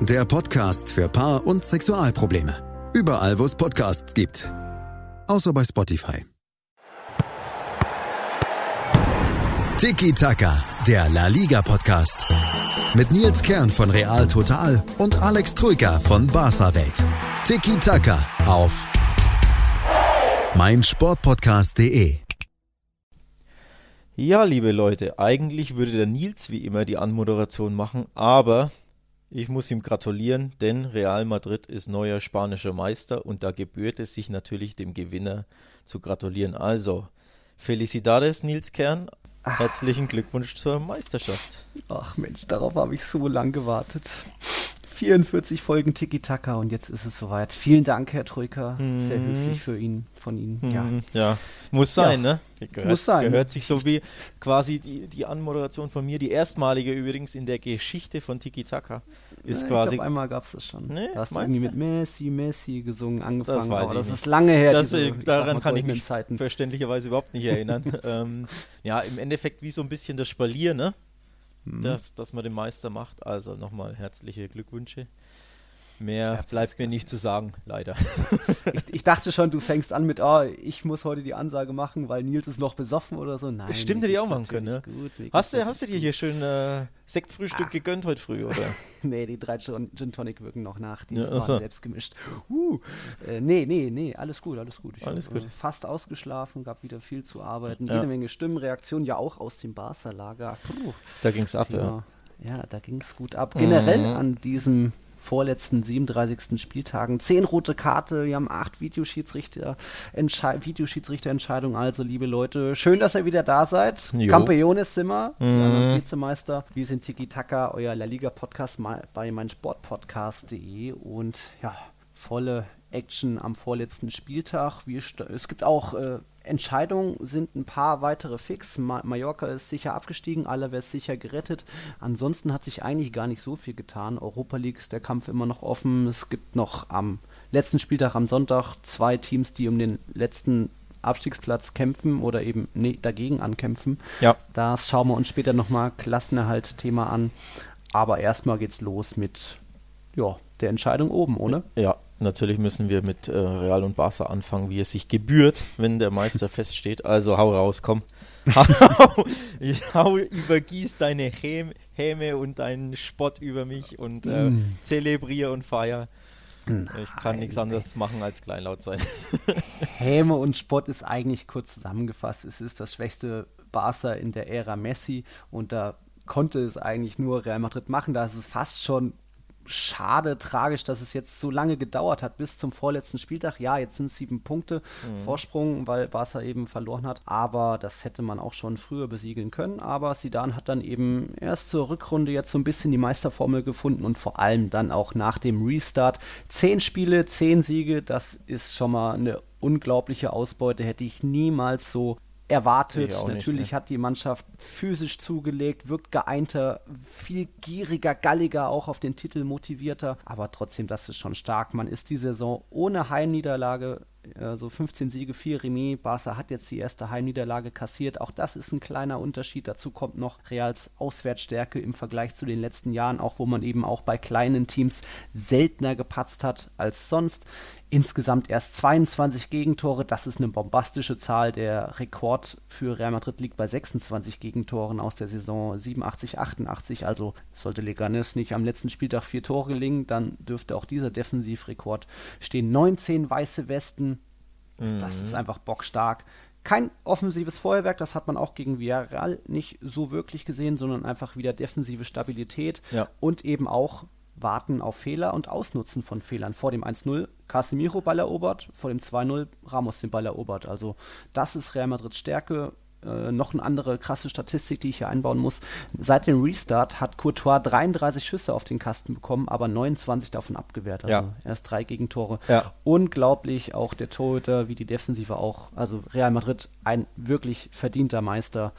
Der Podcast für Paar- und Sexualprobleme. Überall, wo es Podcasts gibt. Außer bei Spotify. Tiki Taka, der La Liga Podcast. Mit Nils Kern von Real Total und Alex Troika von Barca Welt. Tiki Taka auf meinsportpodcast.de. Ja, liebe Leute, eigentlich würde der Nils wie immer die Anmoderation machen, aber ich muss ihm gratulieren, denn Real Madrid ist neuer spanischer Meister und da gebührt es sich natürlich dem Gewinner zu gratulieren. Also, Felicidades, Nils Kern. Herzlichen Glückwunsch zur Meisterschaft. Ach Mensch, darauf habe ich so lang gewartet. 44 Folgen Tiki-Taka und jetzt ist es soweit. Vielen Dank, Herr Troika. Sehr Mhm. höflich für ihn, von Ihnen. Ja. Mhm, ja. muss sein, Ja. ne? Gehört, Muss sein. Gehört sich so wie quasi die, die Anmoderation von mir, die erstmalige übrigens in der Geschichte von Tiki Taka, ist Ja, quasi. Ich glaube, einmal gab es das schon. Nee, da hast du irgendwie mit Messi, Messi gesungen, angefangen. weiß aber ich das nicht. ist lange her. Das, diese, äh, ich daran mal, kann ich mich Zeiten. verständlicherweise überhaupt nicht erinnern. ähm, ja, im Endeffekt wie so ein bisschen das Spalier, ne? Mhm. Das, dass man den Meister macht. Also nochmal herzliche Glückwünsche. Mehr bleibt mir nicht zu sagen, leider. Ich, ich dachte schon, du fängst an mit, oh, ich muss heute die Ansage machen, weil Nils ist noch besoffen oder so. Nein. Stimmt, hätte ich auch machen können, ne? Gut, Hast du, hast du dir hier schön äh, Sektfrühstück gegönnt heute früh, oder? Nee, die drei Gin, Gin Tonic wirken noch nach. Die Ja, waren ach so. selbst gemischt. Uh, äh, nee, nee, nee, alles gut, alles gut. Ich Alles hab, gut. Äh, fast ausgeschlafen, gab wieder viel zu arbeiten. Ja. Jede Menge Stimmenreaktionen, ja auch aus dem Barca-Lager. Da ging's ab, ja. Ja, da ging es gut ab. Generell Mhm. an diesem vorletzten 37. Spieltagen. Zehn rote Karte, wir haben acht Videoschiedsrichter, Entschei Videoschiedsrichterentscheidungen. Also, liebe Leute, schön, dass ihr wieder da seid. Jo. Campeones sind wir, die Mhm. Vizemeister. Wir sind Tiki Taka, euer La Liga Podcast bei meinsportpodcast.de und ja, volle Action am vorletzten Spieltag. Wir es gibt auch äh, Entscheidungen, sind ein paar weitere fix. Ma Mallorca ist sicher abgestiegen, Alaves sicher gerettet. Ansonsten hat sich eigentlich gar nicht so viel getan. Europa League ist der Kampf immer noch offen. Es gibt noch am letzten Spieltag am Sonntag zwei Teams, die um den letzten Abstiegsplatz kämpfen oder eben nee, dagegen ankämpfen. Ja. Das schauen wir uns später nochmal Klassenerhalt-Thema an. Aber erstmal geht's los mit ja, der Entscheidung oben, oder? Ja, natürlich müssen wir mit äh, Real und Barca anfangen, wie es sich gebührt, wenn der Meister feststeht. Also hau raus, komm. hau, hau, übergieß deine Häm, Häme und deinen Spott über mich und äh, Mm. zelebrier und feier. Ich kann Nein, nichts anderes machen als kleinlaut sein. Häme und Spott ist eigentlich kurz zusammengefasst. Es ist das schwächste Barca in der Ära Messi und da konnte es eigentlich nur Real Madrid machen. Da ist es fast schon schade, tragisch, dass es jetzt so lange gedauert hat bis zum vorletzten Spieltag. Ja, jetzt sind es sieben Punkte Vorsprung, weil Barca eben verloren hat. Aber das hätte man auch schon früher besiegeln können. Aber Sidan hat dann eben erst zur Rückrunde jetzt so ein bisschen die Meisterformel gefunden und vor allem dann auch nach dem Restart. Zehn Spiele, zehn Siege, das ist schon mal eine unglaubliche Ausbeute. Hätte ich niemals so erwartet. Ich auch nicht, Natürlich ne. hat die Mannschaft physisch zugelegt, wirkt geeinter, viel gieriger, galliger, auch auf den Titel motivierter. Aber trotzdem, das ist schon stark. Man ist die Saison ohne Heimniederlage, äh, so 15 Siege, 4 Remis. Barca hat jetzt die erste Heimniederlage kassiert. Auch das ist ein kleiner Unterschied. Dazu kommt noch Reals Auswärtsstärke im Vergleich zu den letzten Jahren, auch wo man eben auch bei kleinen Teams seltener gepatzt hat als sonst. Insgesamt erst 22 Gegentore, das ist eine bombastische Zahl. Der Rekord für Real Madrid liegt bei 26 Gegentoren aus der Saison 87, 88. Also sollte Leganes nicht am letzten Spieltag vier Tore gelingen, dann dürfte auch dieser Defensivrekord stehen. 19 weiße Westen, das ist einfach bockstark. kein offensives Feuerwerk, das hat man auch gegen Villarreal nicht so wirklich gesehen, sondern einfach wieder defensive Stabilität Ja. und eben auch Warten auf Fehler und Ausnutzen von Fehlern. Vor dem 1-0 Casemiro Ball erobert, vor dem 2-0 Ramos den Ball erobert. Also das ist Real Madrids Stärke. Äh, noch eine andere krasse Statistik, die ich hier einbauen muss. Seit dem Restart hat Courtois 33 Schüsse auf den Kasten bekommen, aber 29 davon abgewehrt. Also Ja. erst drei Gegentore. Ja. Unglaublich, auch der Torhüter, wie die Defensive auch. Also Real Madrid ein wirklich verdienter Meister,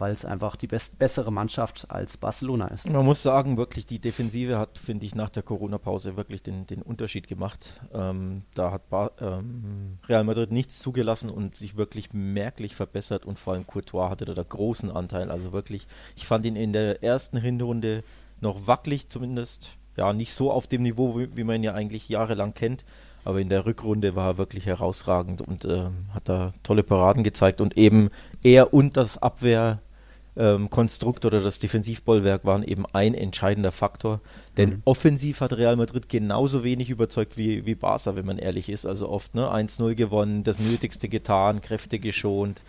weil es einfach die best bessere Mannschaft als Barcelona ist. Man muss sagen, wirklich, die Defensive hat, finde ich, nach der Corona-Pause wirklich den, den Unterschied gemacht. Ähm, da hat Bar, ähm, Real Madrid nichts zugelassen und sich wirklich merklich verbessert und vor allem Courtois hatte da, da großen Anteil. Also wirklich, ich fand ihn in der ersten Hinrunde noch wackelig zumindest. Ja, nicht so auf dem Niveau, wie, wie man ihn ja eigentlich jahrelang kennt. Aber in der Rückrunde war er wirklich herausragend und ähm, hat da tolle Paraden gezeigt und eben er und das Abwehr ähm, Konstrukt oder das Defensivbollwerk waren eben ein entscheidender Faktor. Denn offensiv hat Real Madrid genauso wenig überzeugt wie, wie Barca, wenn man ehrlich ist. Also oft ne, 1-0 gewonnen, das Nötigste getan, Kräfte geschont.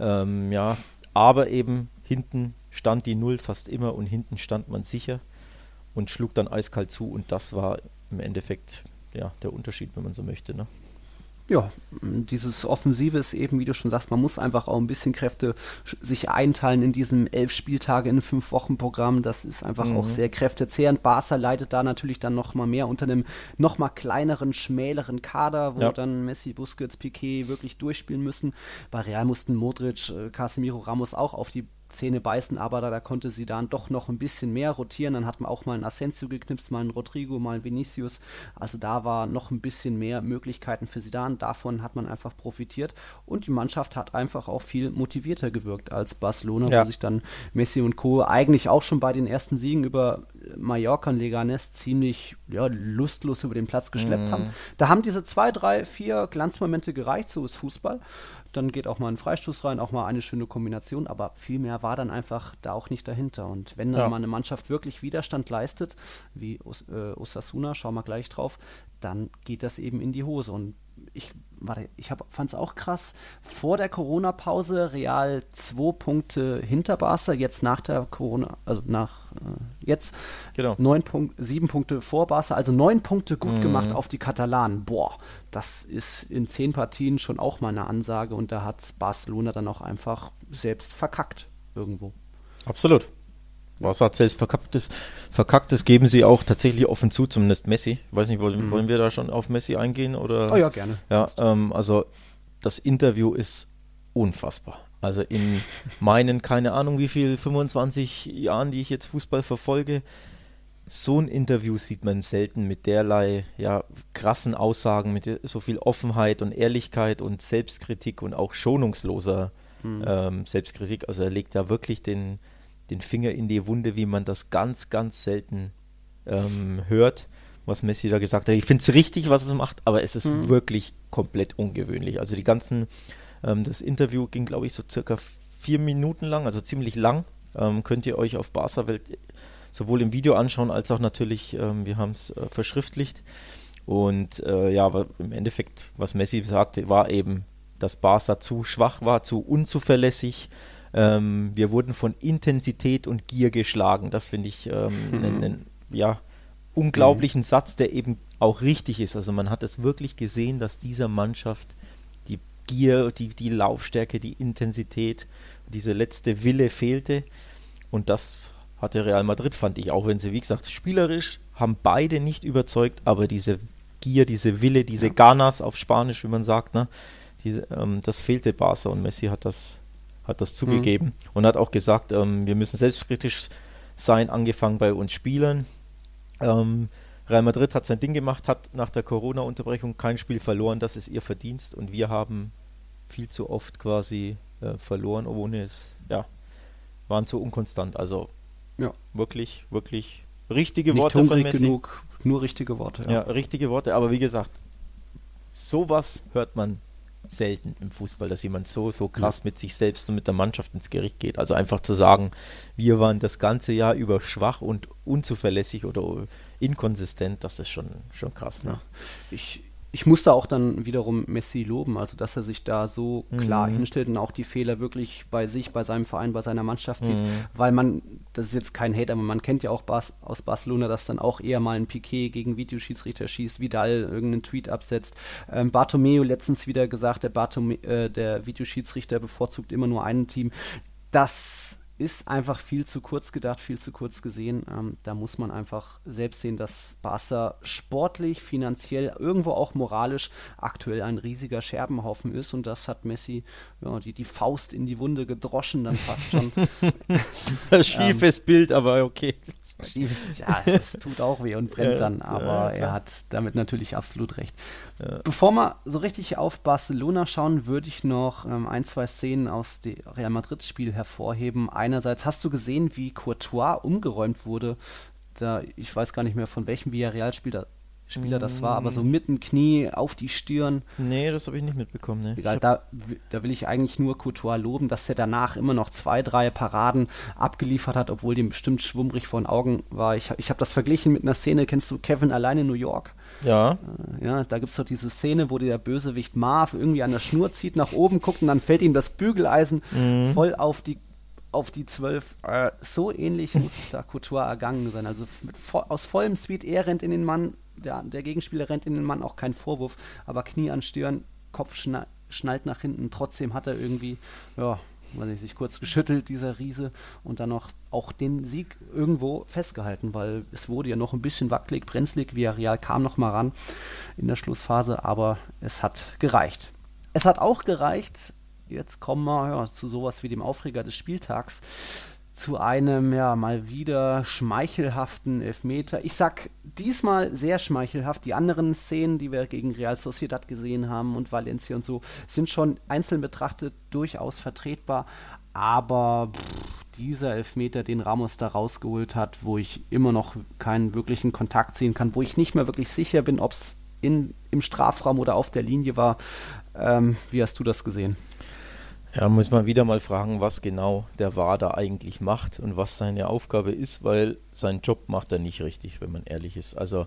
Ähm, ja, aber eben hinten stand die Null fast immer und hinten stand man sicher und schlug dann eiskalt zu und das war im Endeffekt ja, der Unterschied, wenn man so möchte. Ne? Ja, dieses Offensive ist eben, wie du schon sagst, man muss einfach auch ein bisschen Kräfte sich einteilen in diesem elf Spieltage in fünf Wochen Programm. Das ist einfach auch sehr kräftezehrend. Barca leidet da natürlich dann noch mal mehr unter einem noch mal kleineren, schmäleren Kader, wo Ja. dann Messi, Busquets, Piquet wirklich durchspielen müssen. Bei Real mussten Modric, äh, Casemiro, Ramos auch auf die Zähne beißen, aber da, da konnte sie dann doch noch ein bisschen mehr rotieren. Dann hat man auch mal einen Asensio geknipst, mal einen Rodrigo, mal einen Vinicius. Also da war noch ein bisschen mehr Möglichkeiten für Zidane. Davon hat man einfach profitiert. Und die Mannschaft hat einfach auch viel motivierter gewirkt als Barcelona, Ja. wo sich dann Messi und Co. eigentlich auch schon bei den ersten Siegen über Mallorca und Leganes ziemlich ja, lustlos über den Platz geschleppt haben. Da haben diese zwei, drei, vier Glanzmomente gereicht, so ist Fußball. Dann geht auch mal ein Freistoß rein, auch mal eine schöne Kombination, aber viel mehr war dann einfach da auch nicht dahinter. Und wenn dann Ja. mal eine Mannschaft wirklich Widerstand leistet, wie Os äh, Osasuna, schauen wir gleich drauf, dann geht das eben in die Hose. Und ich, warte, ich fand es auch krass. Vor der Corona-Pause Real zwei Punkte hinter Barca, jetzt nach der Corona, also nach äh, jetzt Genau. neun Punkt, sieben Punkte vor Barca, also neun Punkte gut gemacht auf die Katalanen. Boah, das ist in zehn Partien schon auch mal eine Ansage und da hat Barcelona dann auch einfach selbst verkackt irgendwo. Absolut. Hat selbst verkacktes, verkacktes geben sie auch tatsächlich offen zu, zumindest Messi. Ich weiß nicht, wollen, wollen wir da schon auf Messi eingehen? Oder? Oh ja, gerne. Ja, ähm, also das Interview ist unfassbar. Also in meinen, keine Ahnung wie viel, 25 Jahren, die ich jetzt Fußball verfolge, so ein Interview sieht man selten mit derlei ja, krassen Aussagen, mit so viel Offenheit und Ehrlichkeit und Selbstkritik und auch schonungsloser ähm, Selbstkritik. Also er legt da wirklich den, den Finger in die Wunde, wie man das ganz, ganz selten ähm, hört, was Messi da gesagt hat. Ich finde es richtig, was er macht, aber es ist wirklich komplett ungewöhnlich. Also die ganzen, ähm, das Interview ging, glaube ich, so circa vier Minuten lang, also ziemlich lang. Ähm, könnt ihr euch auf Barca Welt sowohl im Video anschauen, als auch natürlich, ähm, wir haben es äh, verschriftlicht. Und äh, ja, aber im Endeffekt, was Messi sagte, war eben, dass Barca zu schwach war, zu unzuverlässig. Ähm, wir wurden von Intensität und Gier geschlagen. Das finde ich ähm, einen, einen ja, unglaublichen Satz, der eben auch richtig ist. Also man hat es wirklich gesehen, dass dieser Mannschaft die Gier, die, die Laufstärke, die Intensität, diese letzte Wille fehlte. Und das hatte Real Madrid, fand ich, auch wenn sie, wie gesagt, spielerisch haben beide nicht überzeugt, aber diese Gier, diese Wille, diese Ganas auf Spanisch, wie man sagt, ne, diese, ähm, das fehlte Barca und Messi hat das, hat das zugegeben und hat auch gesagt, ähm, wir müssen selbstkritisch sein, angefangen bei uns Spielern. Ähm, Real Madrid hat sein Ding gemacht, hat nach der Corona-Unterbrechung kein Spiel verloren, das ist ihr Verdienst und wir haben viel zu oft quasi äh, verloren, ohne es, ja, waren zu unkonstant. Also Ja. wirklich, wirklich richtige Nicht Worte von Messi. genug, nur richtige Worte. Ja. richtige Worte, aber wie gesagt, sowas hört man selten im Fußball, dass jemand so, so krass mit sich selbst und mit der Mannschaft ins Gericht geht. Also einfach zu sagen, wir waren das ganze Jahr über schwach und unzuverlässig oder inkonsistent, das ist schon, schon krass. Ne? Ich, ich muss da auch dann wiederum Messi loben, also dass er sich da so klar mhm. hinstellt und auch die Fehler wirklich bei sich, bei seinem Verein, bei seiner Mannschaft sieht, mhm. weil man, das ist jetzt kein Hate, aber man kennt ja auch Bas aus Barcelona, dass dann auch eher mal ein Piquet gegen Videoschiedsrichter schießt, Vidal irgendeinen Tweet absetzt. Ähm, Bartomeu letztens wieder gesagt, der, Bartome äh, der Videoschiedsrichter bevorzugt immer nur ein Team. Das ist einfach viel zu kurz gedacht, viel zu kurz gesehen. Ähm, da muss man einfach selbst sehen, dass Barca sportlich, finanziell, irgendwo auch moralisch aktuell ein riesiger Scherbenhaufen ist und das hat Messi ja, die, die Faust in die Wunde gedroschen dann fast schon. Schiefes ähm, Bild, aber okay. Schiefes, ja, es tut auch weh und brennt dann, aber ja, er hat damit natürlich absolut recht. Ja. Bevor wir so richtig auf Barcelona schauen, würde ich noch ähm, ein, zwei Szenen aus dem Real Madrid-Spiel hervorheben. Einerseits hast du gesehen, wie Courtois umgeräumt wurde. Da, ich weiß gar nicht mehr, von welchem Villarreal-Spieler Spieler das war, aber so mm. mit dem Knie auf die Stirn. Nee, das habe ich nicht mitbekommen. Nee. Egal, da, da will ich eigentlich nur Courtois loben, dass er danach immer noch zwei, drei Paraden abgeliefert hat, obwohl dem bestimmt schwummrig vor den Augen war. Ich, ich habe das verglichen mit einer Szene, kennst du Kevin allein in New York? Ja. Äh, ja, da gibt es doch diese Szene, wo der Bösewicht Marv irgendwie an der Schnur zieht, nach oben guckt und dann fällt ihm das Bügeleisen mhm. voll auf die auf die 12. Äh, so ähnlich muss es da Couture ergangen sein. Also mit, aus vollem Speed, er rennt in den Mann, der, der Gegenspieler rennt in den Mann, auch kein Vorwurf, aber Knie an Stirn, Kopf schna schnallt nach hinten, trotzdem hat er irgendwie, ja, weiß nicht, sich kurz geschüttelt, dieser Riese, und dann noch auch den Sieg irgendwo festgehalten, weil es wurde ja noch ein bisschen wackelig, brenzlig, Villarreal kam noch mal ran in der Schlussphase, aber es hat gereicht. Es hat auch gereicht, jetzt kommen wir ja, zu sowas wie dem Aufreger des Spieltags zu einem ja mal wieder schmeichelhaften Elfmeter. Ich sag diesmal sehr schmeichelhaft. Die anderen Szenen, die wir gegen Real Sociedad gesehen haben und Valencia und so, sind schon einzeln betrachtet durchaus vertretbar. Aber pff, dieser Elfmeter, den Ramos da rausgeholt hat, wo ich immer noch keinen wirklichen Kontakt ziehen kann, wo ich nicht mehr wirklich sicher bin, ob es im Strafraum oder auf der Linie war. Ähm, wie hast du das gesehen? Ja, muss man wieder mal fragen, was genau der VAR da eigentlich macht und was seine Aufgabe ist, weil seinen Job macht er nicht richtig, wenn man ehrlich ist. Also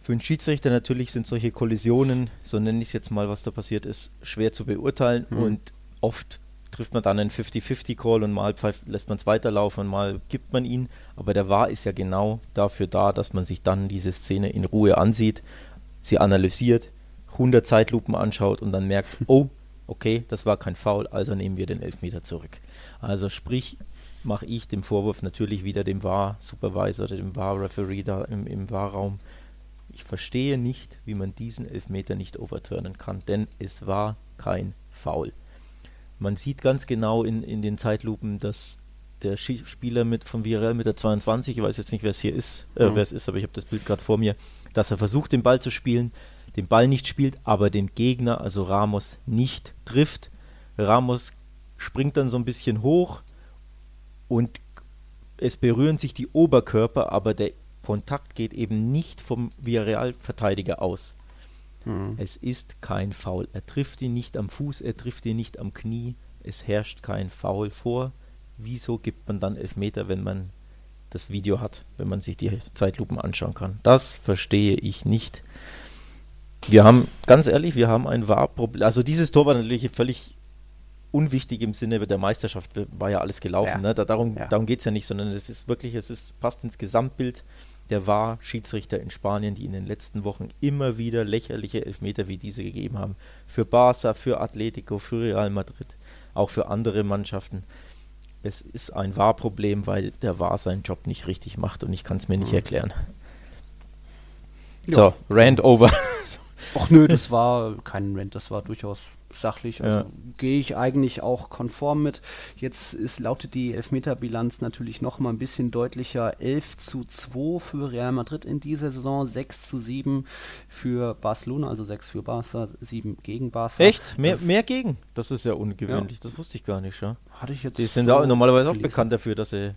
für einen Schiedsrichter natürlich sind solche Kollisionen, so nenne ich es jetzt mal, was da passiert ist, schwer zu beurteilen mhm. und oft trifft man dann einen 50-50-Call und mal lässt man es weiterlaufen und mal gibt man ihn. Aber der VAR ist ja genau dafür da, dass man sich dann diese Szene in Ruhe ansieht, sie analysiert, 100 Zeitlupen anschaut und dann merkt, oh, okay, das war kein Foul, also nehmen wir den Elfmeter zurück. Also sprich, mache ich den Vorwurf natürlich wieder dem VAR-Supervisor oder dem VAR-Referee da im, im VAR-Raum. Ich verstehe nicht, wie man diesen Elfmeter nicht overturnen kann, denn es war kein Foul. Man sieht ganz genau in, in den Zeitlupen, dass der Spieler mit, von Villarreal mit der 22, ich weiß jetzt nicht, wer es hier ist, äh, mhm. wer es ist, aber ich habe das Bild gerade vor mir, dass er versucht, den Ball zu spielen, den Ball nicht spielt, aber den Gegner, also Ramos, nicht trifft. Ramos springt dann so ein bisschen hoch und es berühren sich die Oberkörper, aber der Kontakt geht eben nicht vom Villarreal-Verteidiger aus. Mhm. Es ist kein Foul. Er trifft ihn nicht am Fuß, er trifft ihn nicht am Knie. Es herrscht kein Foul vor. Wieso gibt man dann Elfmeter, wenn man das Video hat, wenn man sich die Zeitlupen anschauen kann? Das verstehe ich nicht. Wir haben, ganz ehrlich, wir haben ein Wahrproblem. Also dieses Tor war natürlich völlig unwichtig im Sinne der Meisterschaft, war ja alles gelaufen. Ja. Ne? Da, darum ja. darum geht es ja nicht, sondern es ist wirklich, es ist, passt ins Gesamtbild der war Schiedsrichter in Spanien, die in den letzten Wochen immer wieder lächerliche Elfmeter wie diese gegeben haben. Für Barça, für Atletico, für Real Madrid, auch für andere Mannschaften. Es ist ein Wahrproblem, weil der War seinen Job nicht richtig macht und ich kann es mir nicht mhm. erklären. Ja. So, Rand over. Ach nö, das war kein Rent, das war durchaus sachlich. Also ja. gehe ich eigentlich auch konform mit. Jetzt ist, lautet die Elfmeterbilanz natürlich noch mal ein bisschen deutlicher. 11 zu 2 für Real Madrid in dieser Saison, 6 zu 7 für Barcelona, also 6 für Barca, 7 gegen Barca. Echt? Mehr, mehr gegen? Das ist ja ungewöhnlich. Ja. Das wusste ich gar nicht. Ja. Hatte ich jetzt Die sind so normalerweise auch bekannt dafür, dass sie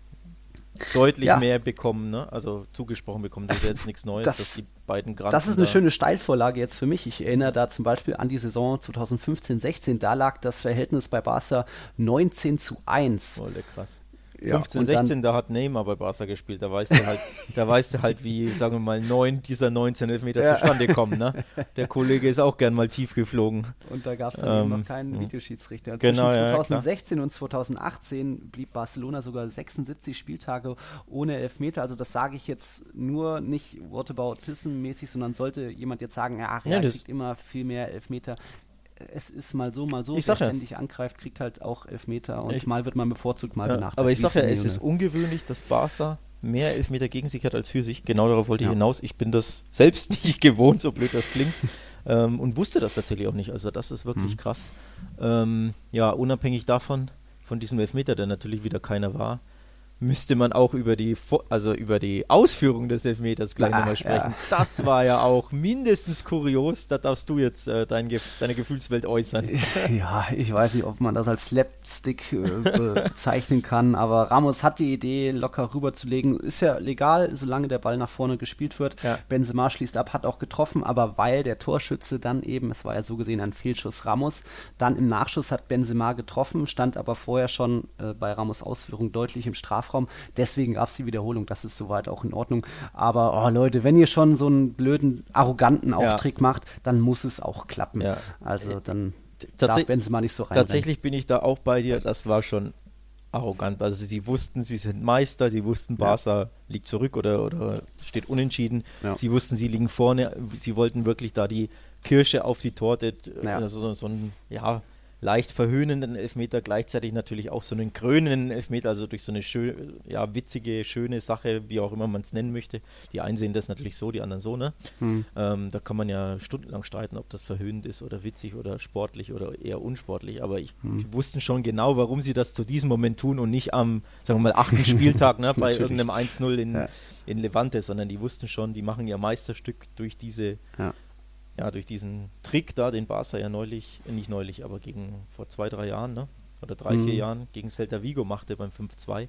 deutlich ja. mehr bekommen, ne? also zugesprochen bekommen. Das ist jetzt nichts Neues, das, dass die beiden Granten Das ist eine da schöne Steilvorlage jetzt für mich. Ich erinnere da zum Beispiel an die Saison 2015-16. Da lag das Verhältnis bei Barca 19 zu 1. Oh, krass. Ja, 15, 16, da hat Neymar bei Barca gespielt. Da weißt du halt, da weißt du halt, wie, sagen wir mal, neun dieser 19 Elfmeter ja. zustande kommen. Ne? Der Kollege ist auch gern mal tief geflogen. Und da gab es dann ähm, noch keinen hm. Videoschiedsrichter. Und genau, zwischen 2016 ja, und 2018 blieb Barcelona sogar 76 Spieltage ohne Elfmeter. Also das sage ich jetzt nur nicht Whataboutism-mäßig, sondern sollte jemand jetzt sagen, ach, ja, ja kriegt immer viel mehr Elfmeter es ist mal so, mal so. Ich Wer ständig ja. angreift, kriegt halt auch Elfmeter und ich, mal wird man bevorzugt, mal ja, benachteiligt. Aber ich sage ja, es ist ungewöhnlich, dass Barca mehr Elfmeter gegen sich hat als für sich. Genau darauf wollte ich hinaus. Ich bin das selbst nicht gewohnt, so blöd das klingt. ähm, und wusste das tatsächlich auch nicht. Also das ist wirklich mhm. krass. Ähm, ja, unabhängig davon, von diesem Elfmeter, der natürlich wieder keiner war, müsste man auch über die, also über die Ausführung des Elfmeters gleich ah, nochmal sprechen. Ja. Das war ja auch mindestens kurios. Da darfst du jetzt äh, dein, deine Gefühlswelt äußern. Ja, ich weiß nicht, ob man das als Slapstick äh, bezeichnen kann, aber Ramos hat die Idee, locker rüberzulegen. Ist ja legal, solange der Ball nach vorne gespielt wird. Ja. Benzema schließt ab, hat auch getroffen, aber weil der Torschütze dann eben, es war ja so gesehen ein Fehlschuss Ramos, dann im Nachschuss hat Benzema getroffen, stand aber vorher schon äh, bei Ramos Ausführung deutlich im Straf Strafraum. Deswegen gab es die Wiederholung. Das ist soweit auch in Ordnung. Aber oh, Leute, wenn ihr schon so einen blöden, arroganten Auftritt ja. macht, dann muss es auch klappen. Ja. Also dann darf Benzema nicht so rein. Tatsächlich bin ich da auch bei dir. Das war schon arrogant. Also sie wussten, sie sind Meister, sie wussten, Barca ja. liegt zurück oder, oder steht unentschieden. Ja. Sie wussten, sie liegen vorne. Sie wollten wirklich da die Kirsche auf die Torte, ja. also so, so ein, ja, leicht verhöhnenden Elfmeter, gleichzeitig natürlich auch so einen krönenden Elfmeter, also durch so eine schön, ja, witzige, schöne Sache, wie auch immer man es nennen möchte. Die einen sehen das natürlich so, die anderen so, ne? Hm. Ähm, da kann man ja stundenlang streiten, ob das verhöhnend ist oder witzig oder sportlich oder eher unsportlich, aber ich, hm. ich wusste schon genau, warum sie das zu diesem Moment tun und nicht am, sagen wir mal, achten Spieltag, ne, bei irgendeinem 1-0 in, ja. in Levante, sondern die wussten schon, die machen ihr Meisterstück durch diese ja ja, durch diesen Trick da, den Barca ja neulich, äh, nicht neulich, aber gegen vor zwei, drei Jahren, ne? oder drei, mhm. vier Jahren gegen Celta Vigo machte beim 5-2.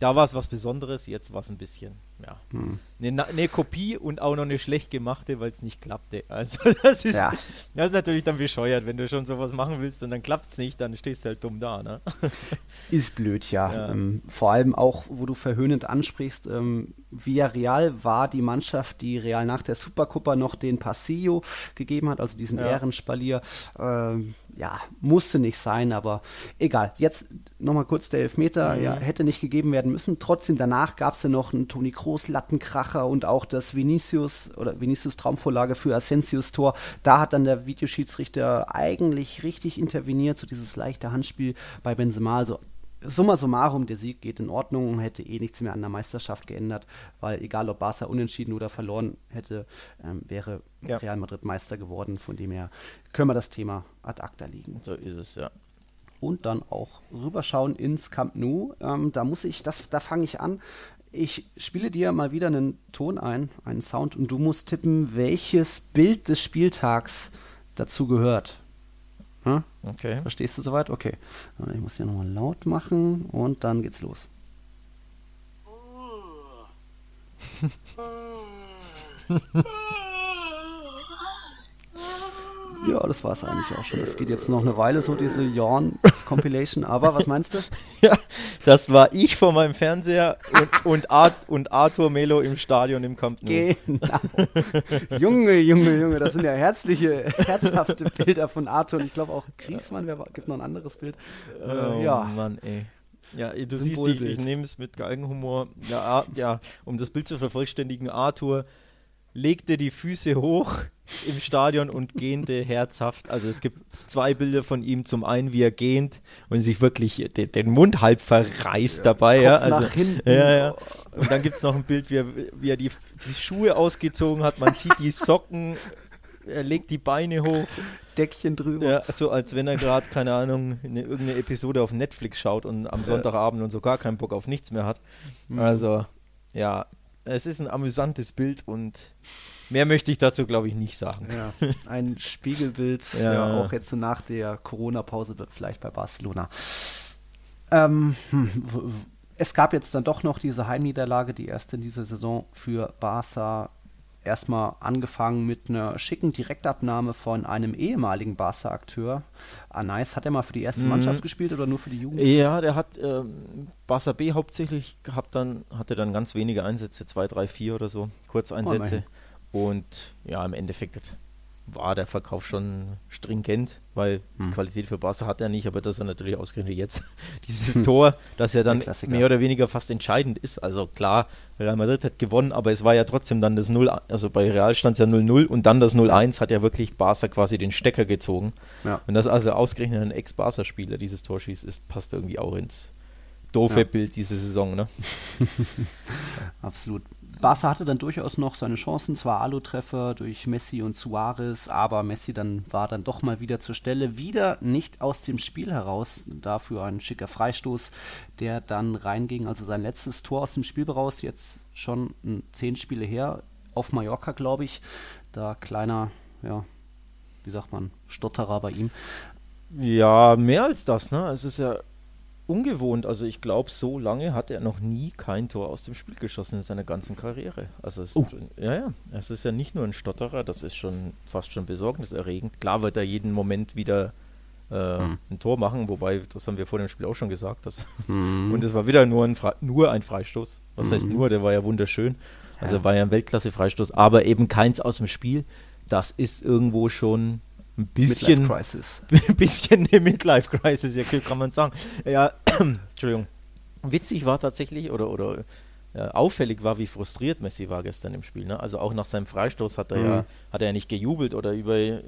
Da war es was Besonderes, jetzt war es ein bisschen, ja, mhm. eine, eine, Kopie und auch noch eine schlecht gemachte, weil es nicht klappte. Also das ist, ja. das ist natürlich dann bescheuert, wenn du schon sowas machen willst und dann klappt es nicht, dann stehst du halt dumm da. Ne? Ist blöd, ja. ja. Ähm, vor allem auch, wo du verhöhnend ansprichst, ähm, Villarreal war die Mannschaft, die Real nach der Supercoppa noch den Passillo gegeben hat, also diesen ja. Ehrenspalier. Ähm, ja, musste nicht sein, aber egal. Jetzt nochmal kurz der Elfmeter, mhm. ja, hätte nicht gegeben werden müssen. Trotzdem, danach gab es ja noch einen Toni Kroos Lattenkracher und auch das Vinicius oder Vinicius Traumvorlage für Asensios Tor. Da hat dann der Videoschiedsrichter eigentlich richtig interveniert, so dieses leichte Handspiel bei Benzema. Also summa summarum, der Sieg geht in Ordnung, hätte eh nichts mehr an der Meisterschaft geändert, weil egal ob Barca unentschieden oder verloren hätte, ähm, wäre ja. Real Madrid Meister geworden. Von dem her können wir das Thema ad acta liegen. So ist es, ja. Und dann auch rüberschauen ins Camp Nou. Ähm, da muss ich, das, da fange ich an. Ich spiele dir mal wieder einen Ton ein, einen Sound, und du musst tippen, welches Bild des Spieltags dazu gehört. Hm? Okay. Verstehst du soweit? Okay. Ich muss hier nochmal laut machen und dann geht's los. Ja, das war es eigentlich auch schon. Es geht jetzt noch eine Weile so, diese Yawn-Compilation. Aber was meinst du? ja, das war ich vor meinem Fernseher und, und, Art, und Arthur Melo im Stadion im Camp Nou. Genau. Junge, Junge, Junge, das sind ja herzliche, herzhafte Bilder von Arthur. Und ich glaube auch Griesmann, wer gibt noch ein anderes Bild. Äh, oh ja. Mann, ey. Ja, du siehst, ich, ich nehme es mit Galgenhumor. Ja, ja, um das Bild zu vervollständigen, Arthur legte die Füße hoch im Stadion und gähnte herzhaft. Also es gibt zwei Bilder von ihm. Zum einen, wie er gähnt und sich wirklich den, den Mund halb verreißt ja, dabei. Kopf ja, also, nach hinten. Ja, ja. Und dann gibt es noch ein Bild, wie er, wie er die, die Schuhe ausgezogen hat. Man sieht die Socken, er legt die Beine hoch. Deckchen drüber. Ja, so als wenn er gerade, keine Ahnung, eine, irgendeine Episode auf Netflix schaut und am Sonntagabend und so gar keinen Bock auf nichts mehr hat. Mhm. Also, ja, es ist ein amüsantes Bild und mehr möchte ich dazu, glaube ich, nicht sagen. Ja, ein Spiegelbild, ja. ja auch jetzt so nach der Corona-Pause vielleicht bei Barcelona. Ähm, hm, es gab jetzt dann doch noch diese Heimniederlage, die erste in dieser Saison für Barca erstmal angefangen mit einer schicken Direktabnahme von einem ehemaligen Barca-Akteur. Anais, hat er mal für die erste mhm. Mannschaft gespielt oder nur für die Jugend? Ja, der hat ähm, Barca B hauptsächlich gehabt, dann hatte dann ganz wenige Einsätze, zwei, drei, vier oder so, Kurzeinsätze. Oh, und ja, im Endeffekt war der Verkauf schon stringent, weil hm. Qualität für Barca hat er nicht, aber das ist natürlich ausgerechnet jetzt dieses hm. Tor, das ja dann mehr oder weniger fast entscheidend ist. Also klar, Real Madrid hat gewonnen, aber es war ja trotzdem dann das 0, also bei Real stand es ja 0-0 und dann das 0-1 hat ja wirklich Barca quasi den Stecker gezogen. Ja. Und das also ausgerechnet ein Ex-Barca-Spieler dieses Tor schießt, ist, passt irgendwie auch ins doofe ja. Bild diese Saison, ne? Absolut. Barca hatte dann durchaus noch seine Chancen, zwar Alu-Treffer durch Messi und Suarez, aber Messi dann war dann doch mal wieder zur Stelle, wieder nicht aus dem Spiel heraus, dafür ein schicker Freistoß, der dann reinging, also sein letztes Tor aus dem Spiel heraus, jetzt schon zehn Spiele her, auf Mallorca, glaube ich, da kleiner, ja, wie sagt man, Stotterer bei ihm. Ja, mehr als das, ne? Es ist ja ungewohnt. Also ich glaube, so lange hat er noch nie kein Tor aus dem Spiel geschossen in seiner ganzen Karriere. Also es, oh. ja, ja, es ist ja nicht nur ein Stotterer, das ist schon fast schon besorgniserregend. Klar wird er jeden Moment wieder äh, hm. ein Tor machen, wobei, das haben wir vor dem Spiel auch schon gesagt. Dass, hm. Und es war wieder nur ein, nur ein Freistoß. Was hm. heißt nur, der war ja wunderschön. Also ja. war ja ein Weltklasse-Freistoß, aber eben keins aus dem Spiel. Das ist irgendwo schon ein bisschen. Midlife Crisis. Ein bisschen eine Midlife Crisis, ja, kann man sagen. Ja, Entschuldigung. Witzig war tatsächlich, oder, oder ja, auffällig war, wie frustriert Messi war gestern im Spiel. Ne? Also auch nach seinem Freistoß hat er mhm. ja, hat er ja nicht gejubelt oder über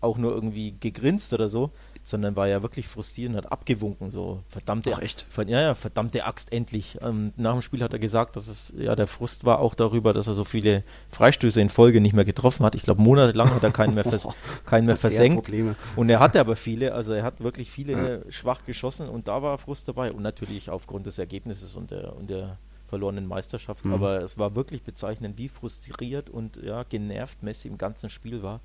auch nur irgendwie gegrinst oder so, sondern war ja wirklich frustriert und hat abgewunken, so verdammte, Ach, echt? Ver, ja, ja, verdammte Axt endlich. Ähm, nach dem Spiel hat er gesagt, dass es ja der Frust war auch darüber, dass er so viele Freistöße in Folge nicht mehr getroffen hat. Ich glaube, monatelang hat er keinen mehr, vers keinen mehr versenkt. Und er hatte aber viele, also er hat wirklich viele ja. schwach geschossen und da war Frust dabei und natürlich aufgrund des Ergebnisses und der, und der verlorenen Meisterschaft. Mhm. Aber es war wirklich bezeichnend, wie frustriert und ja, genervt Messi im ganzen Spiel war.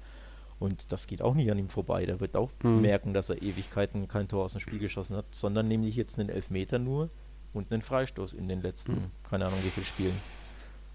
Und das geht auch nicht an ihm vorbei. Der wird auch mhm. merken, dass er Ewigkeiten kein Tor aus dem Spiel geschossen hat, sondern nämlich jetzt einen Elfmeter nur und einen Freistoß in den letzten, mhm. keine Ahnung wie viele Spielen.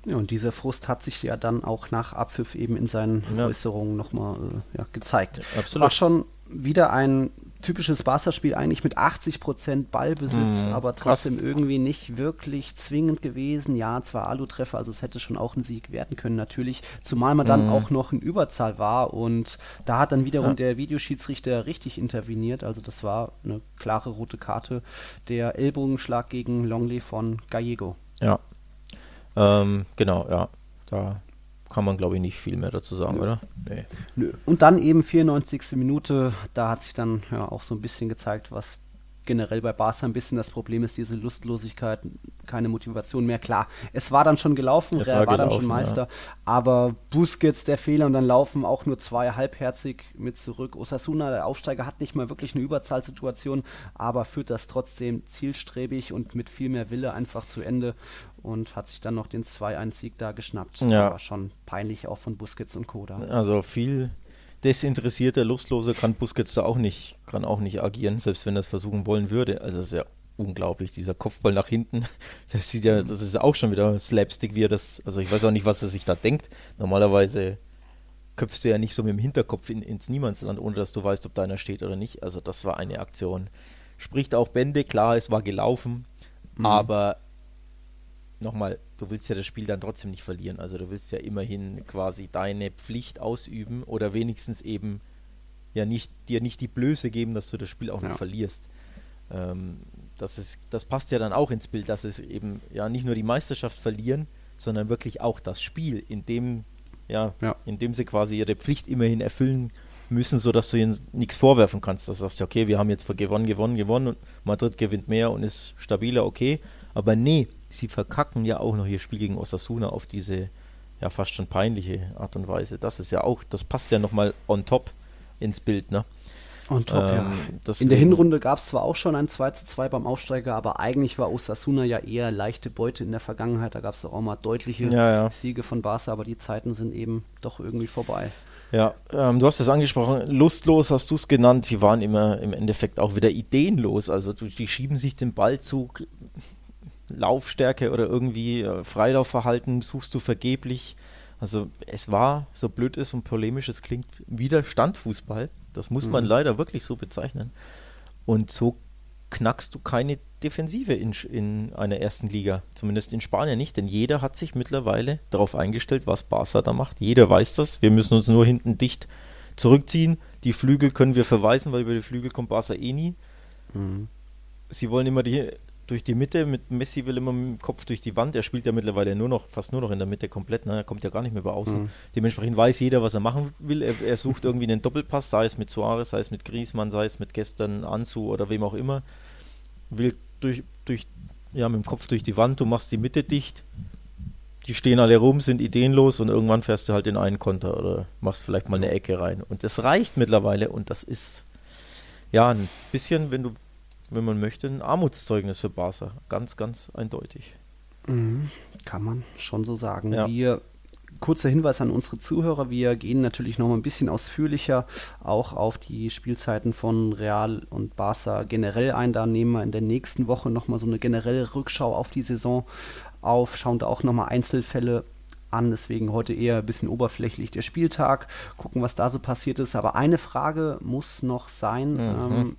Ja, und dieser Frust hat sich ja dann auch nach Abpfiff eben in seinen ja. Äußerungen nochmal äh, ja, gezeigt. Absolut. War schon wieder ein typisches Barca-Spiel eigentlich mit 80% Ballbesitz, mm, aber trotzdem krass. irgendwie nicht wirklich zwingend gewesen. Ja, zwar Alu-Treffer, also es hätte schon auch ein Sieg werden können, natürlich. Zumal man dann mm. auch noch in Überzahl war und da hat dann wiederum ja. der Videoschiedsrichter richtig interveniert. Also das war eine klare rote Karte. Der Ellbogenschlag gegen Longley von Gallego. Ja. Ähm, genau, ja. Da kann man, glaube ich, nicht viel mehr dazu sagen, Nö. oder? Nee. Nö. Und dann eben 94. Minute, da hat sich dann ja auch so ein bisschen gezeigt, was generell bei Barca ein bisschen das Problem ist, diese Lustlosigkeit, keine Motivation mehr. Klar, es war dann schon gelaufen, es war, war gelaufen, dann schon Meister, ja. aber Busquets der Fehler und dann laufen auch nur zwei halbherzig mit zurück. Osasuna, der Aufsteiger, hat nicht mal wirklich eine Überzahlsituation, aber führt das trotzdem zielstrebig und mit viel mehr Wille einfach zu Ende und hat sich dann noch den 2-1-Sieg da geschnappt. Ja. War schon peinlich auch von Busquets und Koda. Also viel desinteressierter, lustloser kann Busquets da auch nicht, kann auch nicht agieren, selbst wenn er es versuchen wollen würde. Also es ist ja unglaublich, dieser Kopfball nach hinten. Das sieht ja, das ist auch schon wieder Slapstick, wie er das, also ich weiß auch nicht, was er sich da denkt. Normalerweise köpfst du ja nicht so mit dem Hinterkopf in, ins Niemandsland, ohne dass du weißt, ob deiner steht oder nicht. Also das war eine Aktion. Spricht auch Bände, klar, es war gelaufen, mhm. aber nochmal, du willst ja das Spiel dann trotzdem nicht verlieren. Also du willst ja immerhin quasi deine Pflicht ausüben oder wenigstens eben ja nicht dir nicht die Blöße geben, dass du das Spiel auch ja. noch verlierst. Ähm, das, ist, das passt ja dann auch ins Bild, dass es eben ja nicht nur die Meisterschaft verlieren, sondern wirklich auch das Spiel, in dem, ja, ja. in dem sie quasi ihre Pflicht immerhin erfüllen müssen, sodass du ihnen nichts vorwerfen kannst. Dass du sagst, okay, wir haben jetzt gewonnen, gewonnen, gewonnen und Madrid gewinnt mehr und ist stabiler, okay. Aber nee, sie verkacken ja auch noch ihr Spiel gegen Osasuna auf diese ja fast schon peinliche Art und Weise. Das ist ja auch, das passt ja nochmal on top ins Bild, ne? On top, ähm, ja. In der Hinrunde gab es zwar auch schon ein 2 zu 2 beim Aufsteiger, aber eigentlich war Osasuna ja eher leichte Beute in der Vergangenheit. Da gab es auch mal deutliche ja, ja. Siege von Barca, aber die Zeiten sind eben doch irgendwie vorbei. Ja, ähm, du hast es angesprochen, lustlos hast du es genannt. Sie waren immer im Endeffekt auch wieder ideenlos. Also die schieben sich den Ball zu, Laufstärke oder irgendwie äh, Freilaufverhalten suchst du vergeblich. Also es war, so blöd es und polemisch es klingt, wieder Standfußball. Das muss man Mhm. leider wirklich so bezeichnen. Und so knackst du keine Defensive in, in einer ersten Liga. Zumindest in Spanien nicht, denn jeder hat sich mittlerweile darauf eingestellt, was Barca da macht. Jeder weiß das. Wir müssen uns nur hinten dicht zurückziehen. Die Flügel können wir verweisen, weil über die Flügel kommt Barca eh nie. Mhm. Sie wollen immer die, durch die Mitte, mit Messi will immer mit dem Kopf durch die Wand. Er spielt ja mittlerweile nur noch, fast nur noch in der Mitte komplett. Ne? Er kommt ja gar nicht mehr über außen. Mhm. Dementsprechend weiß jeder, was er machen will. Er, er sucht irgendwie einen Doppelpass, sei es mit Suarez, sei es mit Griezmann, sei es mit gestern Ansu oder wem auch immer. Will durch, durch, ja, mit dem Kopf durch die Wand, du machst die Mitte dicht. Die stehen alle rum, sind ideenlos und irgendwann fährst du halt in einen Konter oder machst vielleicht mal eine Ecke rein. Und das reicht mittlerweile und das ist ja ein bisschen, wenn du, wenn man möchte, ein Armutszeugnis für Barca. Ganz, ganz eindeutig. Mhm. Kann man schon so sagen. Ja. Wir, kurzer Hinweis an unsere Zuhörer, wir gehen natürlich noch mal ein bisschen ausführlicher auch auf die Spielzeiten von Real und Barca generell ein. Da nehmen wir in der nächsten Woche noch mal so eine generelle Rückschau auf die Saison auf, schauen da auch noch mal Einzelfälle an, deswegen heute eher ein bisschen oberflächlich der Spieltag, gucken, was da so passiert ist. Aber eine Frage muss noch sein. Ähm,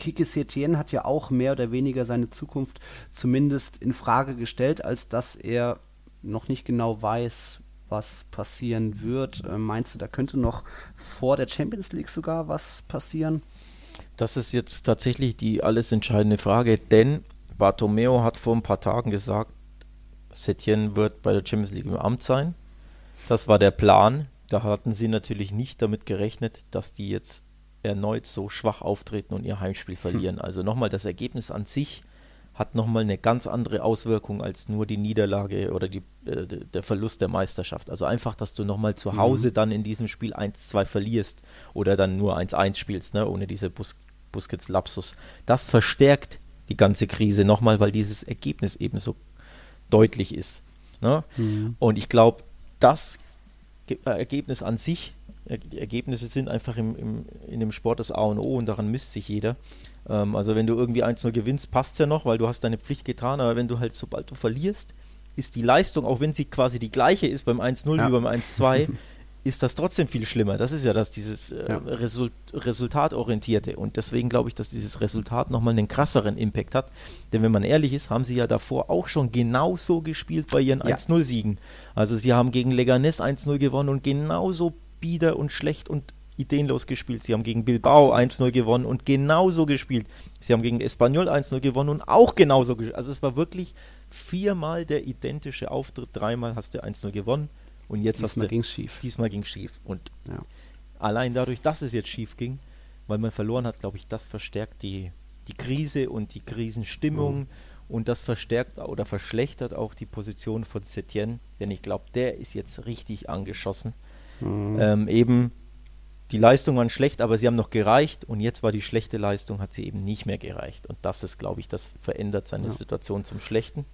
Kike Setien hat ja auch mehr oder weniger seine Zukunft zumindest in Frage gestellt, als dass er noch nicht genau weiß, was passieren wird. Äh, meinst du, da könnte noch vor der Champions League sogar was passieren? Das ist jetzt tatsächlich die alles entscheidende Frage, denn Bartomeo hat vor ein paar Tagen gesagt, Setien wird bei der Champions League im Amt sein. Das war der Plan. Da hatten sie natürlich nicht damit gerechnet, dass die jetzt erneut so schwach auftreten und ihr Heimspiel verlieren. Also nochmal, das Ergebnis an sich hat nochmal eine ganz andere Auswirkung als nur die Niederlage oder die, äh, der Verlust der Meisterschaft. Also einfach, dass du nochmal zu Hause dann in diesem Spiel 1-2 verlierst oder dann nur 1-1 spielst, ne, ohne diese Bus Busquets-Lapsus. Das verstärkt die ganze Krise nochmal, weil dieses Ergebnis eben so deutlich ist. Ne? Und ich glaube, das äh, Ergebnis an sich, Ergebnisse sind einfach im, im, in dem Sport das A und O und daran misst sich jeder. Ähm, also wenn du irgendwie 1-0 gewinnst, passt es ja noch, weil du hast deine Pflicht getan, aber wenn du halt, sobald du verlierst, ist die Leistung, auch wenn sie quasi die gleiche ist beim 1-0 Ja. wie beim 1-2, ist das trotzdem viel schlimmer. Das ist ja das, dieses äh, Ja. Result Resultatorientierte. Und deswegen glaube ich, dass dieses Resultat nochmal einen krasseren Impact hat. Denn wenn man ehrlich ist, haben sie ja davor auch schon genauso gespielt bei ihren Ja. 1-0-Siegen. Also sie haben gegen Leganes 1-0 gewonnen und genauso bieder und schlecht und ideenlos gespielt. Sie haben gegen Bilbao 1-0 gewonnen und genauso gespielt. Sie haben gegen Espanyol 1-0 gewonnen und auch genauso gespielt. Also es war wirklich viermal der identische Auftritt. Dreimal hast du 1-0 gewonnen und jetzt hast Diesmal du ging's schief. Diesmal ging schief. Und Ja. allein dadurch, dass es jetzt schief ging, weil man verloren hat, glaube ich, das verstärkt die, die Krise und die Krisenstimmung und das verstärkt oder verschlechtert auch die Position von Setien, denn ich glaube, der ist jetzt richtig angeschossen. Mhm. Ähm, eben die Leistungen waren schlecht, aber sie haben noch gereicht und jetzt war die schlechte Leistung, hat sie eben nicht mehr gereicht. Und das ist, glaube ich, das verändert seine Ja. Situation zum Schlechten.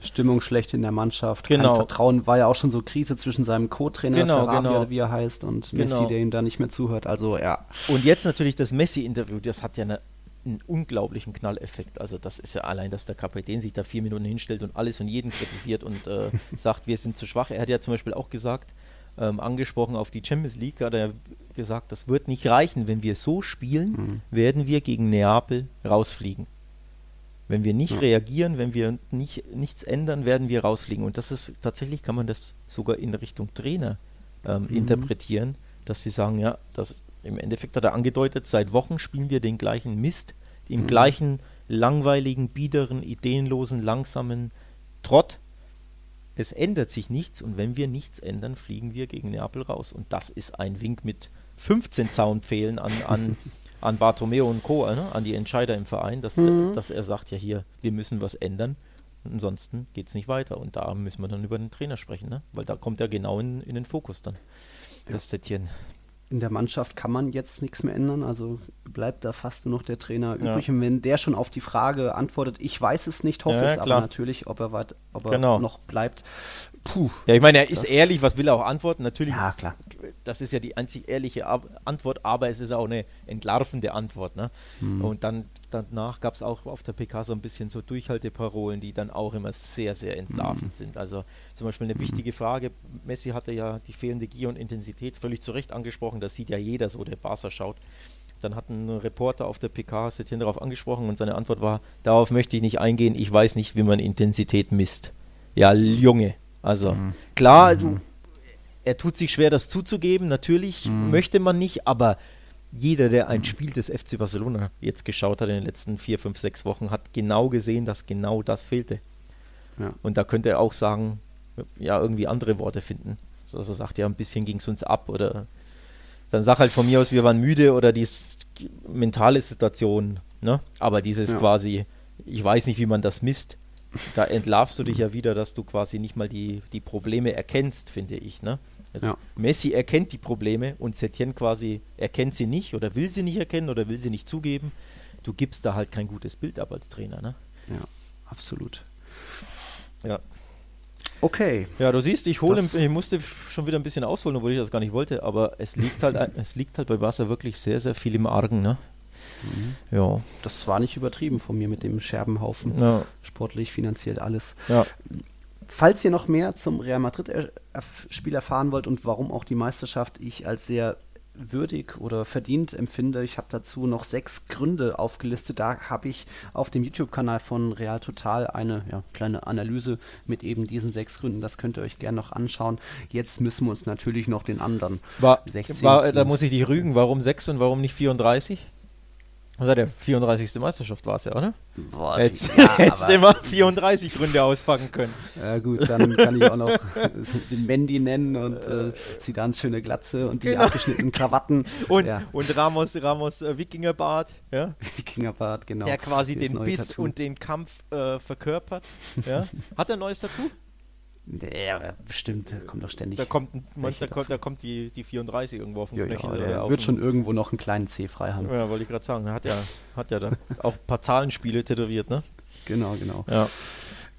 Stimmung schlecht in der Mannschaft. Genau. Kein Vertrauen war ja auch schon so Krise zwischen seinem Co-Trainer Genau, Sarabia, genau. wie er heißt, und Genau. Messi, der ihm da nicht mehr zuhört. Also ja, Und jetzt natürlich das Messi-Interview, das hat ja eine, einen unglaublichen Knalleffekt. Also das ist ja allein, dass der Kapitän sich da vier Minuten hinstellt und alles und jeden kritisiert und äh, sagt, wir sind zu schwach. Er hat ja zum Beispiel auch gesagt, ähm, angesprochen auf die Champions League, hat er gesagt, das wird nicht reichen. Wenn wir so spielen, werden wir gegen Neapel rausfliegen. Wenn wir nicht Ja. reagieren, wenn wir nicht, nichts ändern, werden wir rausfliegen. Und das ist tatsächlich, kann man das sogar in Richtung Trainer ähm, interpretieren, dass sie sagen, ja, das im Endeffekt hat er angedeutet, seit Wochen spielen wir den gleichen Mist, im gleichen langweiligen, biederen, ideenlosen, langsamen Trott. Es ändert sich nichts und wenn wir nichts ändern, fliegen wir gegen Neapel raus. Und das ist ein Wink mit 15 Zaunpfählen an, an, an Bartomeo und Co., ne? an die Entscheider im Verein, dass, dass er sagt, ja hier, wir müssen was ändern. Ansonsten geht es nicht weiter. Und da müssen wir dann über den Trainer sprechen, ne? weil da kommt er genau in, in den Fokus dann. Das Setien. In der Mannschaft kann man jetzt nichts mehr ändern. Also bleibt da fast nur noch der Trainer Ja. übrig. Und wenn der schon auf die Frage antwortet, ich weiß es nicht, hoffe Ja, es aber natürlich, ob er, weit, ob er Genau. noch bleibt. Puh. Ja, ich meine, er ist ehrlich, was will er auch antworten? Natürlich Ja, klar. Das ist ja die einzig ehrliche Antwort, aber es ist auch eine entlarvende Antwort. Ne? Mhm. Und dann danach gab es auch auf der PK so ein bisschen so Durchhalteparolen, die dann auch immer sehr, sehr entlarvend mhm. sind. Also zum Beispiel eine mhm. wichtige Frage, Messi hatte ja die fehlende Gier und Intensität völlig zu Recht angesprochen, das sieht ja jeder so, der Barca schaut. Dann hat ein Reporter auf der PK Setien darauf angesprochen und seine Antwort war, darauf möchte ich nicht eingehen, ich weiß nicht, wie man Intensität misst. Ja, Junge. Also mhm. klar, du, mhm. Er tut sich schwer, das zuzugeben, natürlich mhm. möchte man nicht, aber jeder, der ein Spiel des FC Barcelona jetzt geschaut hat in den letzten vier, fünf, sechs Wochen, hat genau gesehen, dass genau das fehlte. Ja. Und da könnte er auch sagen, ja, irgendwie andere Worte finden. Also er sagt, ja, ein bisschen ging es uns ab oder dann sag halt von mir aus, wir waren müde oder die mentale Situation, ne? Aber dieses ja. quasi, ich weiß nicht, wie man das misst, da entlarvst du dich ja wieder, dass du quasi nicht mal die, die Probleme erkennst, finde ich, ne? Also ja. Messi erkennt die Probleme und Setien quasi erkennt sie nicht oder will sie nicht erkennen oder will sie nicht zugeben. Du gibst da halt kein gutes Bild ab als Trainer, ne? Ja, absolut. Ja. Okay. Ja, du siehst, ich hole, ich musste schon wieder ein bisschen ausholen, obwohl ich das gar nicht wollte, aber es liegt halt, es liegt halt bei Wasser wirklich sehr, sehr viel im Argen, ne? Mhm. Ja. Das war nicht übertrieben von mir mit dem Scherbenhaufen. Ja. Sportlich, finanziell alles. Ja. Falls ihr noch mehr zum Real Madrid-Spiel erfahren wollt und warum auch die Meisterschaft ich als sehr würdig oder verdient empfinde. Ich habe dazu noch sechs Gründe aufgelistet. Da habe ich auf dem YouTube-Kanal von Real Total eine ja, kleine Analyse mit eben diesen sechs Gründen. Das könnt ihr euch gerne noch anschauen. Jetzt müssen wir uns natürlich noch den anderen war, 16 war, Da muss ich dich rügen. Warum sechs und warum nicht 34? Was war der 34. Meisterschaft war es ja, oder? Boah, Jetzt, ja, hättest du immer 34 Gründe auspacken können. Ja gut, dann kann ich auch noch den Mandy nennen und äh, Zidans schöne Glatze und die genau. abgeschnittenen Krawatten. Und, ja. und Ramos, Ramos äh, Wikingerbart. Ja? Wikingerbart, genau. Der quasi den Biss Tattoo. und den Kampf äh, verkörpert. Ja? Hat er ein neues Tattoo? Ja, bestimmt, kommt doch ständig. Da kommt, meinst, da, kommt, da kommt die, die 34 irgendwo auf dem ja, Knöchel. Ja, der wird schon irgendwo noch einen kleinen C frei haben. Ja, wollte ich gerade sagen. Er hat ja, hat ja da auch ein paar Zahlenspiele tätowiert, ne? Genau, genau. Ja.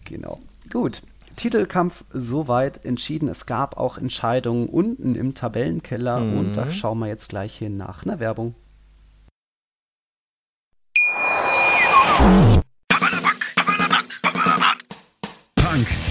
Genau. Gut. Titelkampf soweit entschieden. Es gab auch Entscheidungen unten im Tabellenkeller mhm. und da schauen wir jetzt gleich hin nach einer Werbung.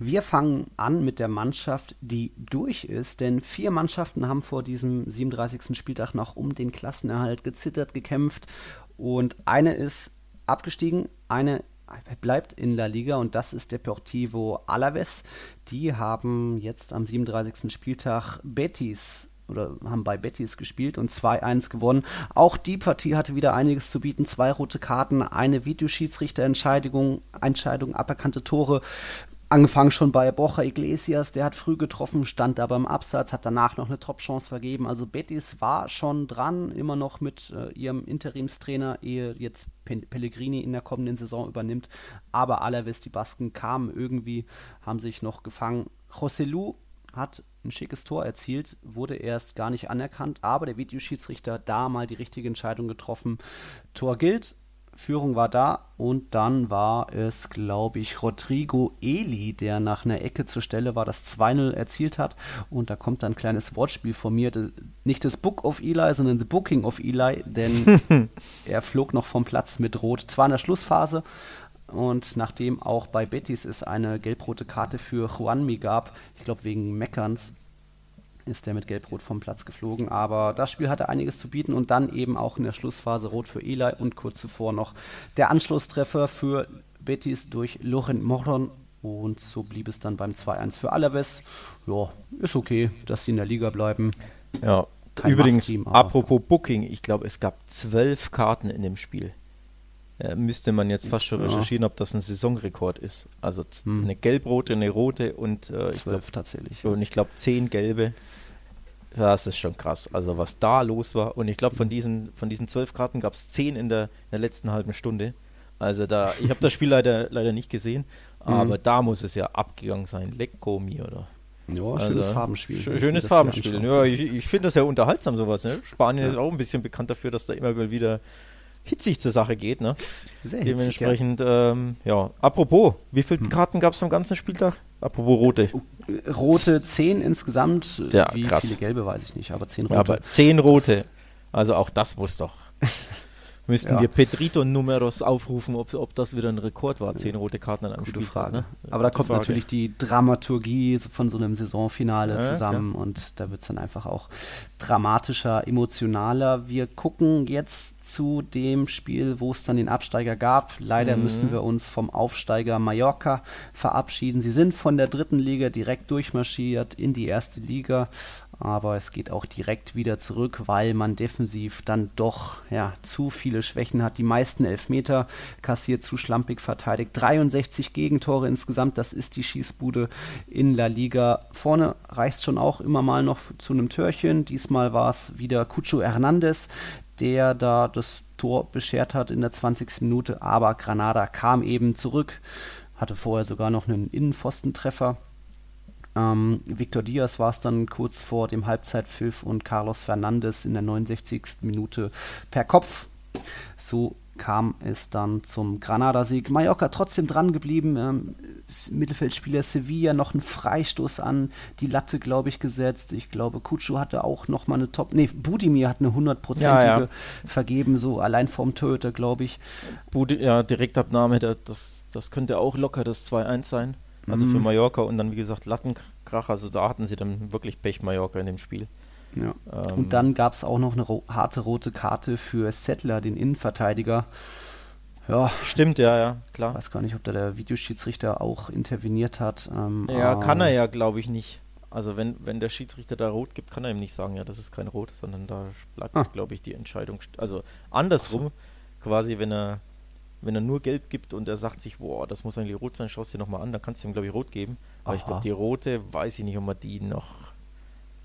wir fangen an mit der Mannschaft, die durch ist, denn vier Mannschaften haben vor diesem 37. Spieltag noch um den Klassenerhalt gezittert, gekämpft und eine ist abgestiegen, eine bleibt in La Liga und das ist der Portivo Alaves. Die haben jetzt am 37. Spieltag Betis oder haben bei Betis gespielt und 2-1 gewonnen. Auch die Partie hatte wieder einiges zu bieten. Zwei rote Karten, eine Videoschiedsrichterentscheidung, Entscheidung, aberkannte Tore. Angefangen schon bei Borja Iglesias, der hat früh getroffen, stand aber im Absatz, hat danach noch eine Top-Chance vergeben. Also Betis war schon dran, immer noch mit äh, ihrem Interimstrainer, ehe jetzt Pellegrini in der kommenden Saison übernimmt. Aber Alaves, die Basken kamen irgendwie, haben sich noch gefangen. José Lu hat ein schickes Tor erzielt, wurde erst gar nicht anerkannt, aber der Videoschiedsrichter da mal die richtige Entscheidung getroffen. Tor gilt, Führung war da und dann war es, glaube ich, Rodrigo Eli, der nach einer Ecke zur Stelle war, das 2-0 erzielt hat. Und da kommt dann ein kleines Wortspiel von mir. Nicht das Book of Eli, sondern The Booking of Eli, denn er flog noch vom Platz mit Rot. Zwar in der Schlussphase, und nachdem auch bei Betis es eine gelb-rote Karte für Juanmi gab, ich glaube wegen Meckerns, ist er mit Gelb-Rot vom Platz geflogen. Aber das Spiel hatte einiges zu bieten und dann eben auch in der Schlussphase Rot für Eli und kurz zuvor noch der Anschlusstreffer für Betis durch Loren Moron. Und so blieb es dann beim 2-1 für Alaves. Ja, ist okay, dass sie in der Liga bleiben. Ja, Kein übrigens, apropos Booking, ich glaube, es gab zwölf Karten in dem Spiel. Ja, müsste man jetzt fast schon recherchieren, ob das ein Saisonrekord ist. Also hm. eine gelb-rote, eine rote und äh, zwölf tatsächlich. Und ich glaube zehn gelbe. Das ist schon krass. Also was da los war. Und ich glaube, von diesen, von diesen zwölf Karten gab es zehn in der, in der letzten halben Stunde. Also da, ich habe das Spiel leider, leider nicht gesehen, aber mhm. da muss es ja abgegangen sein. Lecco mir, oder? Ja, also, schönes Farbenspiel. Schönes Farbenspiel. Ja, ich, ich finde das ja unterhaltsam, sowas. Ne? Spanien ja. ist auch ein bisschen bekannt dafür, dass da immer wieder hitzig zur Sache geht. Ne? Sehr Dementsprechend, ja. Ähm, ja. Apropos, wie viele hm. Karten gab es am ganzen Spieltag? Apropos rote. Rote 10 insgesamt. Ja, wie krass. viele gelbe weiß ich nicht, aber 10 rote. Ja, aber 10 rote. Also auch das muss doch Müssten ja. wir Petrito-Numeros aufrufen, ob, ob das wieder ein Rekord war, zehn rote Karten an einem Gute Spieltag. Frage. Ne? Aber da kommt Frage. natürlich die Dramaturgie von so einem Saisonfinale ja, zusammen ja. und da wird es dann einfach auch dramatischer, emotionaler. Wir gucken jetzt zu dem Spiel, wo es dann den Absteiger gab. Leider mhm. müssen wir uns vom Aufsteiger Mallorca verabschieden. Sie sind von der dritten Liga direkt durchmarschiert in die erste Liga aber es geht auch direkt wieder zurück, weil man defensiv dann doch ja, zu viele Schwächen hat. Die meisten Elfmeter kassiert zu schlampig verteidigt. 63 Gegentore insgesamt, das ist die Schießbude in La Liga. Vorne reicht es schon auch immer mal noch zu einem Törchen. Diesmal war es wieder Cucho Hernandez, der da das Tor beschert hat in der 20. Minute, aber Granada kam eben zurück, hatte vorher sogar noch einen Innenpfostentreffer ähm, Victor Diaz war es dann kurz vor dem Halbzeitpfiff und Carlos Fernandes in der 69. Minute per Kopf. So kam es dann zum Granada-Sieg. Mallorca trotzdem dran geblieben. Ähm, Mittelfeldspieler Sevilla noch einen Freistoß an die Latte, glaube ich, gesetzt. Ich glaube, Kutschu hatte auch noch mal eine Top. Nee, Budimir hat eine hundertprozentige ja, ja. vergeben, so allein vorm Torhüter, glaube ich. Budi ja, Direktabnahme, das, das könnte auch locker das 2-1 sein. Also mhm. für Mallorca und dann, wie gesagt, Lattenkrach. Also da hatten sie dann wirklich Pech, Mallorca in dem Spiel. Ja. Ähm, und dann gab es auch noch eine ro harte rote Karte für Settler, den Innenverteidiger. Ja. Stimmt, ja, ja, klar. Ich weiß gar nicht, ob da der Videoschiedsrichter auch interveniert hat. Ähm, ja, kann er ja, glaube ich, nicht. Also wenn, wenn der Schiedsrichter da rot gibt, kann er ihm nicht sagen, ja, das ist kein Rot, sondern da bleibt, ah. glaube ich, die Entscheidung. Also andersrum, so. quasi, wenn er wenn er nur gelb gibt und er sagt sich, boah, das muss eigentlich rot sein, schaust dir nochmal an, dann kannst du ihm, glaube ich, rot geben. Aber Aha. ich glaube, die rote, weiß ich nicht, ob man die noch.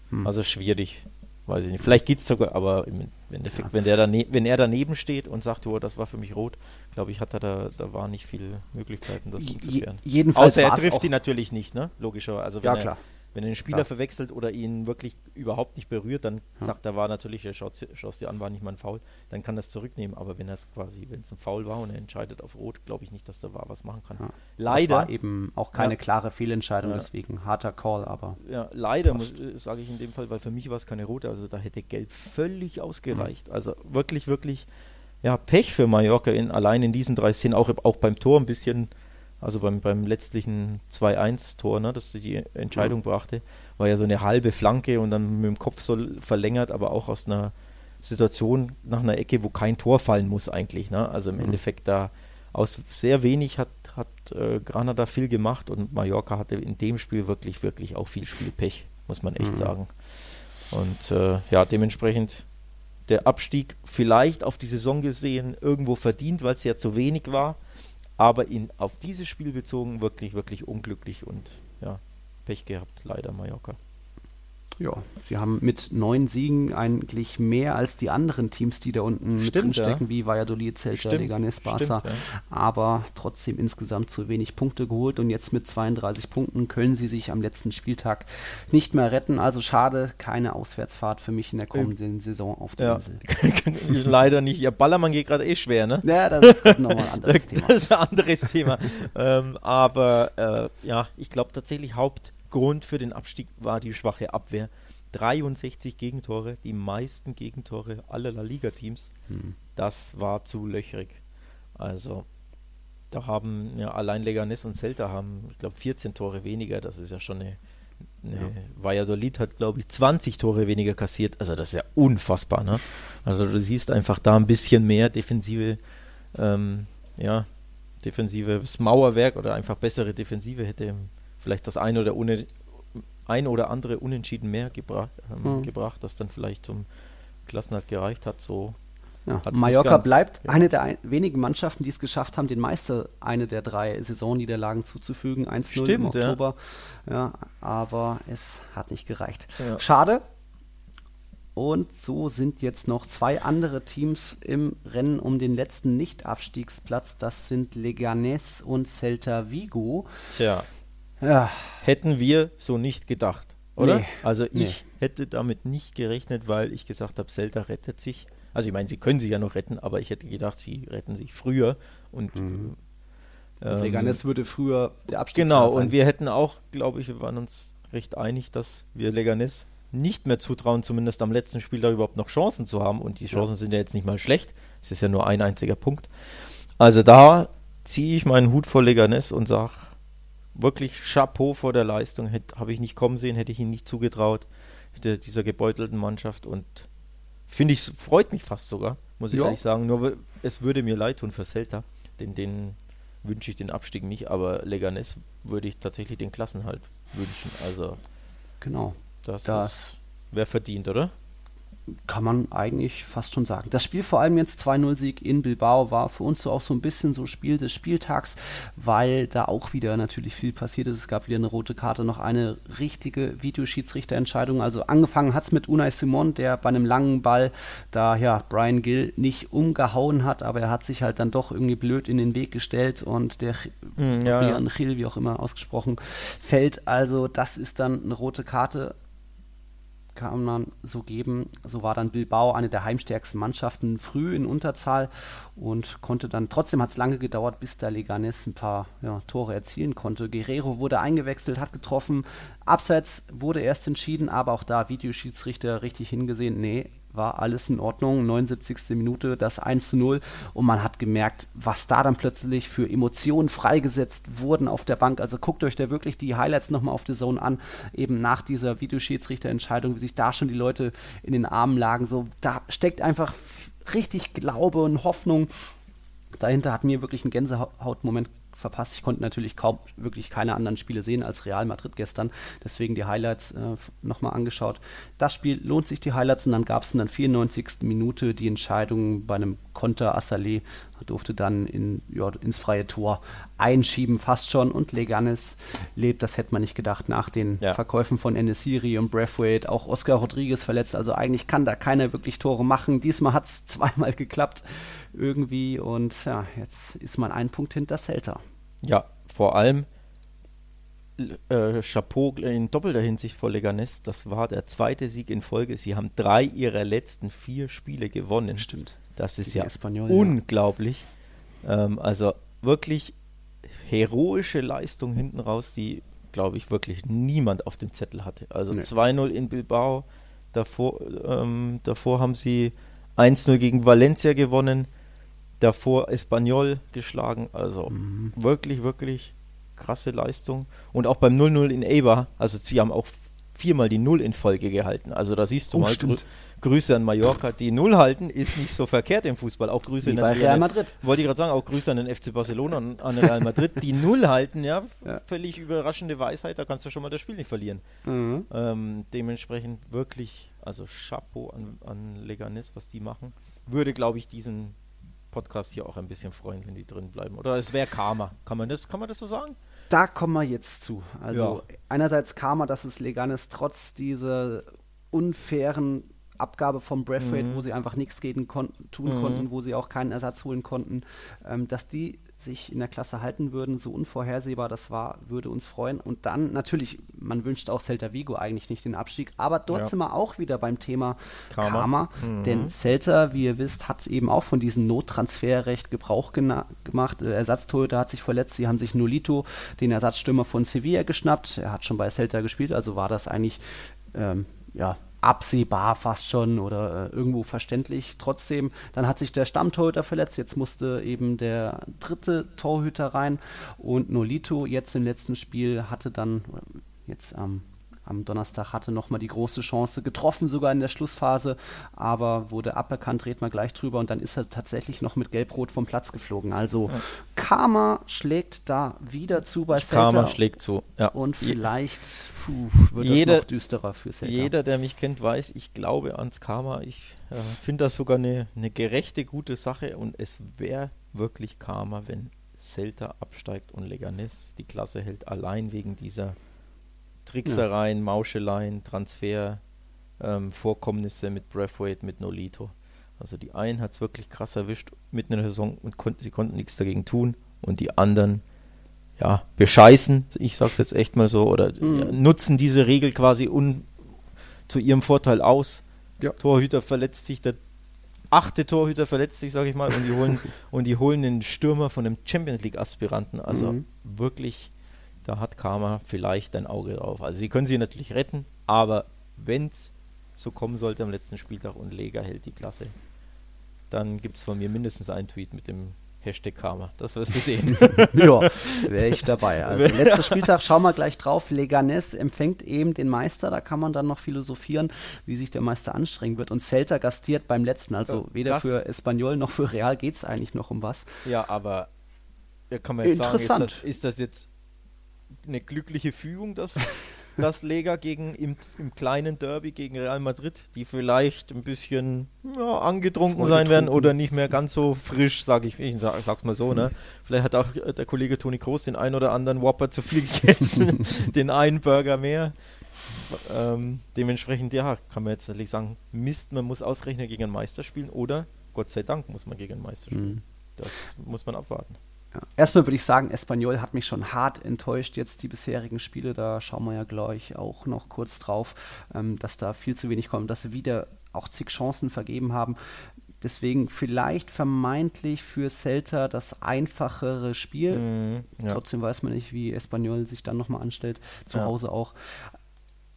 Hm. Also schwierig. Weiß ich nicht. Vielleicht geht es sogar, aber im Endeffekt, ja. wenn, der dane wenn er daneben steht und sagt, oh, das war für mich rot, glaube ich, hat er da, da war nicht viele Möglichkeiten, das umzukehren. jedenfalls Außer er trifft die natürlich nicht, ne? Logischerweise. Also ja, klar. Er, wenn er den Spieler Klar. verwechselt oder ihn wirklich überhaupt nicht berührt, dann ja. sagt er, war natürlich, er schaut es dir an, war nicht mal ein Foul, dann kann er es zurücknehmen. Aber wenn es quasi, wenn es ein Foul war und er entscheidet auf Rot, glaube ich nicht, dass der war was machen kann. Ja. Leider. Das war eben auch keine ja. klare Fehlentscheidung, deswegen harter Call, aber. Ja, leider äh, sage ich in dem Fall, weil für mich war es keine rote, also da hätte Gelb völlig ausgereicht. Mhm. Also wirklich, wirklich, ja, Pech für Mallorca in, allein in diesen drei Szenen, auch, auch beim Tor ein bisschen also beim, beim letztlichen 2-1-Tor, ne, das die Entscheidung ja. brachte, war ja so eine halbe Flanke und dann mit dem Kopf so verlängert, aber auch aus einer Situation nach einer Ecke, wo kein Tor fallen muss eigentlich. Ne? Also im mhm. Endeffekt da aus sehr wenig hat, hat äh, Granada viel gemacht und Mallorca hatte in dem Spiel wirklich, wirklich auch viel Spielpech, muss man echt mhm. sagen. Und äh, ja, dementsprechend der Abstieg vielleicht auf die Saison gesehen irgendwo verdient, weil es ja zu wenig war aber in, auf dieses Spiel bezogen wirklich, wirklich unglücklich und ja, Pech gehabt, leider Mallorca. Ja, sie haben mit neun Siegen eigentlich mehr als die anderen Teams, die da unten Stimmt, mit drinstecken, ja. wie Valladolid, Celta, Leganes, Barca. Stimmt, ja. Aber trotzdem insgesamt zu wenig Punkte geholt und jetzt mit 32 Punkten können sie sich am letzten Spieltag nicht mehr retten. Also schade, keine Auswärtsfahrt für mich in der kommenden Saison auf der ja. Insel. Leider nicht. Ja, Ballermann geht gerade eh schwer, ne? Ja, das ist nochmal ein anderes Thema. Das ist ein anderes Thema. ähm, aber äh, ja, ich glaube tatsächlich Haupt Grund für den Abstieg war die schwache Abwehr. 63 Gegentore, die meisten Gegentore aller La Liga-Teams. Hm. Das war zu löchrig. Also, da haben ja allein Leganes und Celta haben, ich glaube, 14 Tore weniger. Das ist ja schon eine. eine ja. Valladolid hat, glaube ich, 20 Tore weniger kassiert. Also, das ist ja unfassbar. Ne? Also, du siehst einfach da ein bisschen mehr defensive, ähm, ja, defensives Mauerwerk oder einfach bessere Defensive hätte vielleicht das eine oder, une, ein oder andere Unentschieden mehr gebra ähm, mhm. gebracht, das dann vielleicht zum Klassenhalt gereicht hat. So ja, Mallorca bleibt ja. eine der ein wenigen Mannschaften, die es geschafft haben, den Meister eine der drei Saisonniederlagen zuzufügen. 1-0 im Oktober. Ja. aber es hat nicht gereicht. Schade. Und so sind jetzt noch zwei andere Teams im Rennen um den letzten Nicht-Abstiegsplatz. Das sind Leganés und Celta Vigo. Tja, ja. hätten wir so nicht gedacht, oder? Nee. Also ich nee. hätte damit nicht gerechnet, weil ich gesagt habe, Celta rettet sich. Also ich meine, sie können sich ja noch retten, aber ich hätte gedacht, sie retten sich früher und mhm. Ähm, Leganes würde früher der Abstieg Genau, sein. und wir hätten auch, glaube ich, wir waren uns recht einig, dass wir Leganes nicht mehr zutrauen, zumindest am letzten Spiel da überhaupt noch Chancen zu haben. Und die Chancen ja. sind ja jetzt nicht mal schlecht. Es ist ja nur ein einziger Punkt. Also da ziehe ich meinen Hut vor Leganes und sage wirklich Chapeau vor der Leistung. Habe ich nicht kommen sehen, hätte ich ihn nicht zugetraut, dieser gebeutelten Mannschaft. Und finde ich, freut mich fast sogar, muss ich ja. ehrlich sagen. Nur es würde mir leid tun für Celta. Den, den wünsche ich den Abstieg nicht, aber Leganes würde ich tatsächlich den Klassenhalt wünschen. Also genau. Das, das wäre verdient, oder? Kann man eigentlich fast schon sagen. Das Spiel vor allem jetzt 2-0-Sieg in Bilbao war für uns so auch so ein bisschen so Spiel des Spieltags, weil da auch wieder natürlich viel passiert ist. Es gab wieder eine rote Karte, noch eine richtige Videoschiedsrichterentscheidung. Also angefangen hat es mit Unai Simon, der bei einem langen Ball da ja Brian Gill nicht umgehauen hat, aber er hat sich halt dann doch irgendwie blöd in den Weg gestellt und der mm, ja, ja. Gil, wie auch immer ausgesprochen, fällt. Also das ist dann eine rote Karte kann man so geben. So war dann Bilbao eine der heimstärksten Mannschaften früh in Unterzahl und konnte dann, trotzdem hat es lange gedauert, bis da Leganes ein paar ja, Tore erzielen konnte. Guerrero wurde eingewechselt, hat getroffen. Abseits wurde erst entschieden, aber auch da Videoschiedsrichter richtig hingesehen. Nee, war alles in Ordnung. 79. Minute, das 1 zu 0. Und man hat gemerkt, was da dann plötzlich für Emotionen freigesetzt wurden auf der Bank. Also guckt euch da wirklich die Highlights nochmal auf der Zone an, eben nach dieser Videoschiedsrichterentscheidung, wie sich da schon die Leute in den Armen lagen. So, da steckt einfach richtig Glaube und Hoffnung. Dahinter hat mir wirklich ein Gänsehautmoment verpasst. Ich konnte natürlich kaum wirklich keine anderen Spiele sehen als Real Madrid gestern. Deswegen die Highlights äh, nochmal angeschaut. Das Spiel lohnt sich die Highlights und dann gab es in der 94. Minute die Entscheidung bei einem Konter. Assalé durfte dann in, ja, ins freie Tor einschieben, fast schon. Und Leganes lebt, das hätte man nicht gedacht, nach den ja. Verkäufen von Enesiri und Braithwaite. Auch Oscar Rodriguez verletzt. Also eigentlich kann da keiner wirklich Tore machen. Diesmal hat es zweimal geklappt irgendwie. Und ja, jetzt ist man einen Punkt hinter Celta. Ja, vor allem äh, Chapeau in doppelter Hinsicht vor Leganes. Das war der zweite Sieg in Folge. Sie haben drei ihrer letzten vier Spiele gewonnen. Stimmt. Das ist ja Espanol, unglaublich. Ja. Ähm, also wirklich heroische Leistung hinten raus, die, glaube ich, wirklich niemand auf dem Zettel hatte. Also nee. 2-0 in Bilbao. Davor, ähm, davor haben sie 1-0 gegen Valencia gewonnen davor Espanyol geschlagen. Also mhm. wirklich, wirklich krasse Leistung. Und auch beim 0-0 in Eibar, also sie haben auch viermal die Null in Folge gehalten. Also da siehst du oh, mal stimmt. Grüße an Mallorca. Die Null halten ist nicht so verkehrt im Fußball. Auch Grüße Wie bei Real Madrid. Wollte ich gerade sagen, auch Grüße an den FC Barcelona und an Real Madrid. Die Null halten, ja, ja, völlig überraschende Weisheit. Da kannst du schon mal das Spiel nicht verlieren. Mhm. Ähm, dementsprechend wirklich, also Chapeau an, an Leganes, was die machen. Würde, glaube ich, diesen Podcast hier auch ein bisschen freuen, wenn die drin bleiben. Oder es wäre Karma. Kann man, das, kann man das so sagen? Da kommen wir jetzt zu. Also ja. einerseits Karma, dass es legal ist, trotz dieser unfairen Abgabe vom Braithwaite, mhm. wo sie einfach nichts gegen kon tun mhm. konnten, wo sie auch keinen Ersatz holen konnten, ähm, dass die sich in der Klasse halten würden, so unvorhersehbar das war, würde uns freuen. Und dann natürlich, man wünscht auch Celta Vigo eigentlich nicht den Abstieg, aber dort ja. sind wir auch wieder beim Thema Karma. Karma mhm. Denn Celta, wie ihr wisst, hat eben auch von diesem Nottransferrecht Gebrauch gemacht. Der Ersatztorhüter hat sich verletzt, sie haben sich Nolito, den Ersatzstürmer von Sevilla, geschnappt. Er hat schon bei Celta gespielt, also war das eigentlich ähm, ja, absehbar fast schon oder äh, irgendwo verständlich. Trotzdem, dann hat sich der Stammtorhüter verletzt, jetzt musste eben der dritte Torhüter rein und Nolito jetzt im letzten Spiel hatte dann jetzt am am Donnerstag hatte nochmal die große Chance getroffen, sogar in der Schlussphase, aber wurde aberkannt, reden wir gleich drüber und dann ist er tatsächlich noch mit Gelb-Rot vom Platz geflogen. Also ja. Karma schlägt da wieder zu bei Celta. Karma schlägt zu, ja. Und vielleicht puh, wird jeder, das noch düsterer für Celta. Jeder, der mich kennt, weiß, ich glaube ans Karma. Ich äh, finde das sogar eine, eine gerechte, gute Sache und es wäre wirklich Karma, wenn Celta absteigt und Leganes die Klasse hält, allein wegen dieser Tricksereien, ja. Mauscheleien, Transfer, ähm, Vorkommnisse mit Breathwaite, mit Nolito. Also die einen hat es wirklich krass erwischt mitten in der Saison und konnten, sie konnten nichts dagegen tun und die anderen ja, bescheißen, ich sag's jetzt echt mal so, oder mhm. ja, nutzen diese Regel quasi un, zu ihrem Vorteil aus. Ja. Torhüter verletzt sich, der achte Torhüter verletzt sich, sage ich mal, und die holen und die holen den Stürmer von einem Champions League Aspiranten. Also mhm. wirklich, da hat Karma vielleicht ein Auge drauf. Also sie können sie natürlich retten, aber wenn es so kommen sollte am letzten Spieltag und Lega hält die Klasse, dann gibt es von mir mindestens einen Tweet mit dem Hashtag Karma. Das wirst du sehen. ja, wäre ich dabei. Also letzter Spieltag, schauen wir gleich drauf. Leganes empfängt eben den Meister. Da kann man dann noch philosophieren, wie sich der Meister anstrengen wird. Und Celta gastiert beim letzten. Also weder Krass. für Espanyol noch für Real geht es eigentlich noch um was. Ja, aber ja, kann man jetzt sagen, ist das, ist das jetzt eine glückliche Fügung, dass das Lega gegen im, im, kleinen Derby gegen Real Madrid, die vielleicht ein bisschen ja, angetrunken sein werden oder nicht mehr ganz so frisch, sage ich, ich sag, sag's mal so, ne? Vielleicht hat auch der Kollege Toni Kroos den einen oder anderen Whopper zu viel gegessen, den einen Burger mehr. Ähm, dementsprechend, ja, kann man jetzt natürlich sagen, Mist, man muss ausrechnen gegen einen Meister spielen oder Gott sei Dank muss man gegen einen Meister spielen. Mhm. Das muss man abwarten. Ja. Erstmal würde ich sagen, Espanyol hat mich schon hart enttäuscht, jetzt die bisherigen Spiele. Da schauen wir ja gleich auch noch kurz drauf, ähm, dass da viel zu wenig kommt, dass sie wieder auch zig Chancen vergeben haben. Deswegen vielleicht vermeintlich für Celta das einfachere Spiel. Mhm, ja. Trotzdem weiß man nicht, wie Espanyol sich dann nochmal anstellt, zu ja. Hause auch.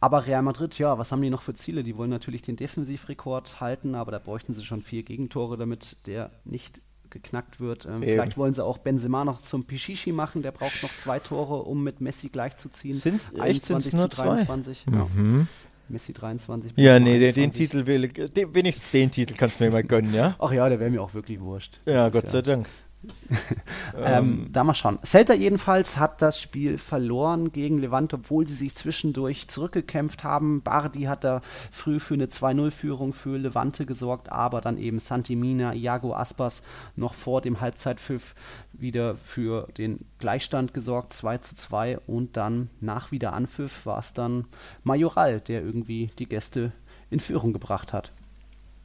Aber Real Madrid, ja, was haben die noch für Ziele? Die wollen natürlich den Defensivrekord halten, aber da bräuchten sie schon vier Gegentore, damit der nicht geknackt wird. Ähm, vielleicht wollen sie auch Benzema noch zum Pichichi machen, der braucht noch zwei Tore, um mit Messi gleichzuziehen. Sind 21 nur zu 23. Zwei? Mhm. Messi 23. Ja, nee, den, den, Titel will, den, wenigstens den Titel kannst du mir mal gönnen, ja? Ach ja, der wäre mir auch wirklich wurscht. Ja, Gott sei Dank. ähm, da mal schauen. Celta jedenfalls hat das Spiel verloren gegen Levante, obwohl sie sich zwischendurch zurückgekämpft haben. Bardi hat da früh für eine 2-0-Führung für Levante gesorgt, aber dann eben Santimina, Iago Aspas noch vor dem Halbzeitpfiff wieder für den Gleichstand gesorgt, 2 zu 2 und dann nach Wiederanpfiff war es dann Majoral, der irgendwie die Gäste in Führung gebracht hat.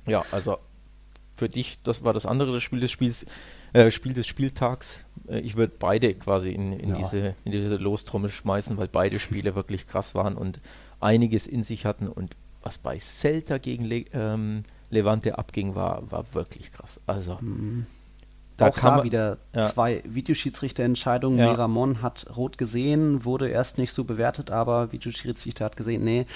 Ja, also für dich, das war das andere das Spiel des Spiels äh, Spiel des Spieltags. Äh, ich würde beide quasi in, in ja. diese, in diese Lostrommel schmeißen, weil beide Spiele wirklich krass waren und einiges in sich hatten. Und was bei Celta gegen Le ähm, Levante abging, war, war wirklich krass. Also. Mhm. Da auch da wieder ja. zwei Videoschiedsrichterentscheidungen. Ja. Miramon hat rot gesehen, wurde erst nicht so bewertet, aber Videoschiedsrichter hat gesehen, nee,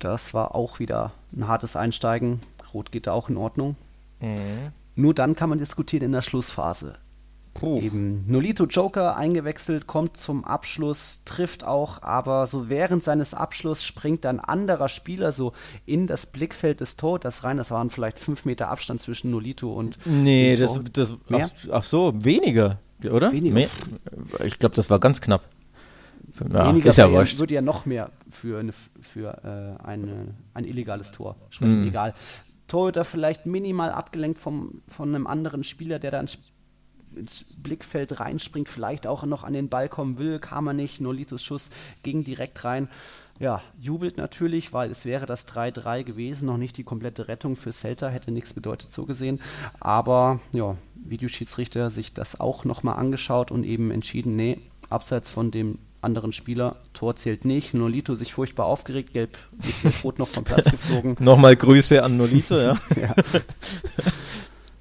das war auch wieder ein hartes Einsteigen. Rot geht da auch in Ordnung. Mhm. Nur dann kann man diskutieren in der Schlussphase. Puh. Eben Nolito Joker eingewechselt, kommt zum Abschluss, trifft auch, aber so während seines Abschlusses springt ein anderer Spieler so in das Blickfeld des Torhüters rein. Das waren vielleicht fünf Meter Abstand zwischen Nolito und. Nee, das, das ach, ach, so, weniger, oder? Weniger. Mehr? Ich glaube, das war ganz knapp. Ja, weniger ist ja wurscht. würde ja noch mehr für, eine, für äh, eine, ein illegales Tor sprechen. Mm. Egal. Torhüter vielleicht minimal abgelenkt vom, von einem anderen Spieler, der dann ins Blickfeld reinspringt, vielleicht auch noch an den Ball kommen will, kam er nicht. Nolitos Schuss ging direkt rein. Ja, jubelt natürlich, weil es wäre das 3-3 gewesen, noch nicht die komplette Rettung für Celta, hätte nichts bedeutet so gesehen. Aber ja, Videoschiedsrichter sich das auch nochmal angeschaut und eben entschieden, nee, abseits von dem anderen Spieler. Tor zählt nicht. Nolito sich furchtbar aufgeregt, gelb, gelb-rot noch vom Platz geflogen. Nochmal Grüße an Nolito, ja. ja.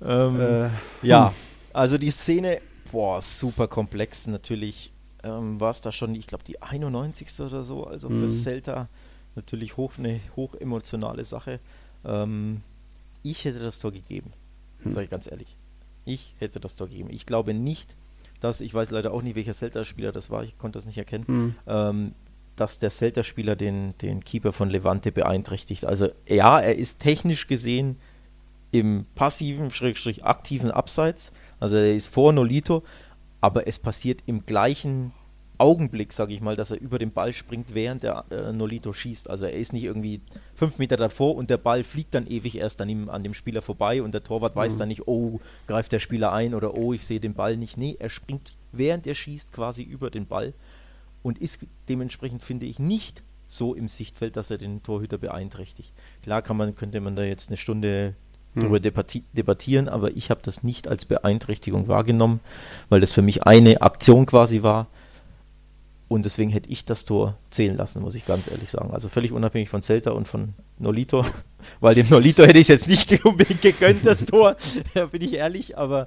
ähm, äh, ja, hm. also die Szene, boah, super komplex. Natürlich ähm, war es da schon, ich glaube, die 91. oder so. Also für mhm. Celta natürlich hoch, eine hoch emotionale Sache. Ähm, ich hätte das Tor gegeben, hm. sage ich ganz ehrlich. Ich hätte das Tor gegeben. Ich glaube nicht, dass, ich weiß leider auch nicht, welcher Celta-Spieler das war, ich konnte das nicht erkennen, mhm. ähm, dass der Celta-Spieler den, den Keeper von Levante beeinträchtigt. Also ja, er ist technisch gesehen im passiven, schrägstrich aktiven Abseits, also er ist vor Nolito, aber es passiert im gleichen Augenblick, sage ich mal, dass er über den Ball springt, während der äh, Nolito schießt. Also er ist nicht irgendwie fünf Meter davor und der Ball fliegt dann ewig erst an, ihm, an dem Spieler vorbei und der Torwart mhm. weiß dann nicht, oh, greift der Spieler ein oder oh, ich sehe den Ball nicht. Nee, er springt während er schießt quasi über den Ball und ist dementsprechend, finde ich, nicht so im Sichtfeld, dass er den Torhüter beeinträchtigt. Klar kann man, könnte man da jetzt eine Stunde darüber hm. debattieren, aber ich habe das nicht als Beeinträchtigung wahrgenommen, weil das für mich eine Aktion quasi war. Und deswegen hätte ich das Tor zählen lassen, muss ich ganz ehrlich sagen. Also völlig unabhängig von Celta und von Nolito, weil dem Nolito hätte ich es jetzt nicht unbedingt gegönnt, das Tor, da bin ich ehrlich, aber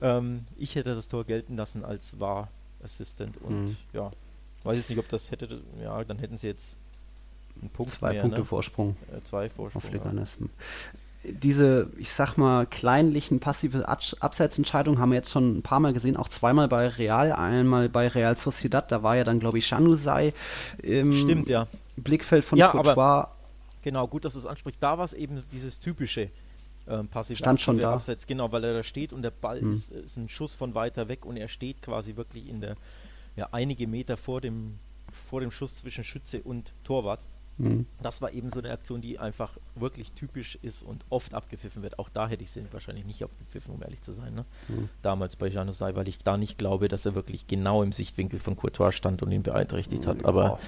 ähm, ich hätte das Tor gelten lassen als War Assistant und mhm. ja, weiß jetzt nicht, ob das hätte, ja, dann hätten sie jetzt einen Punkt Zwei mehr, Punkte ne? Vorsprung. Äh, zwei Vorsprung. Auf Leganes. Ja diese, ich sag mal, kleinlichen passive Abseitsentscheidungen haben wir jetzt schon ein paar Mal gesehen, auch zweimal bei Real, einmal bei Real Sociedad, da war ja dann, glaube ich, Januzaj im Stimmt, ja. Blickfeld von ja, Courtois. Aber, genau, gut, dass du es ansprichst. Da war es eben dieses typische ähm, passive Stand schon da. Abseits, genau, weil er da steht und der Ball hm. ist, ist, ein Schuss von weiter weg und er steht quasi wirklich in der, ja, einige Meter vor dem, vor dem Schuss zwischen Schütze und Torwart. Mhm. Das war eben so eine Aktion, die einfach wirklich typisch ist und oft abgepfiffen wird. Auch da hätte ich sie wahrscheinlich nicht abgepfiffen, um ehrlich zu sein. Ne? Mhm. Damals bei Janus Sei, weil ich da nicht glaube, dass er wirklich genau im Sichtwinkel von Courtois stand und ihn beeinträchtigt hat. Aber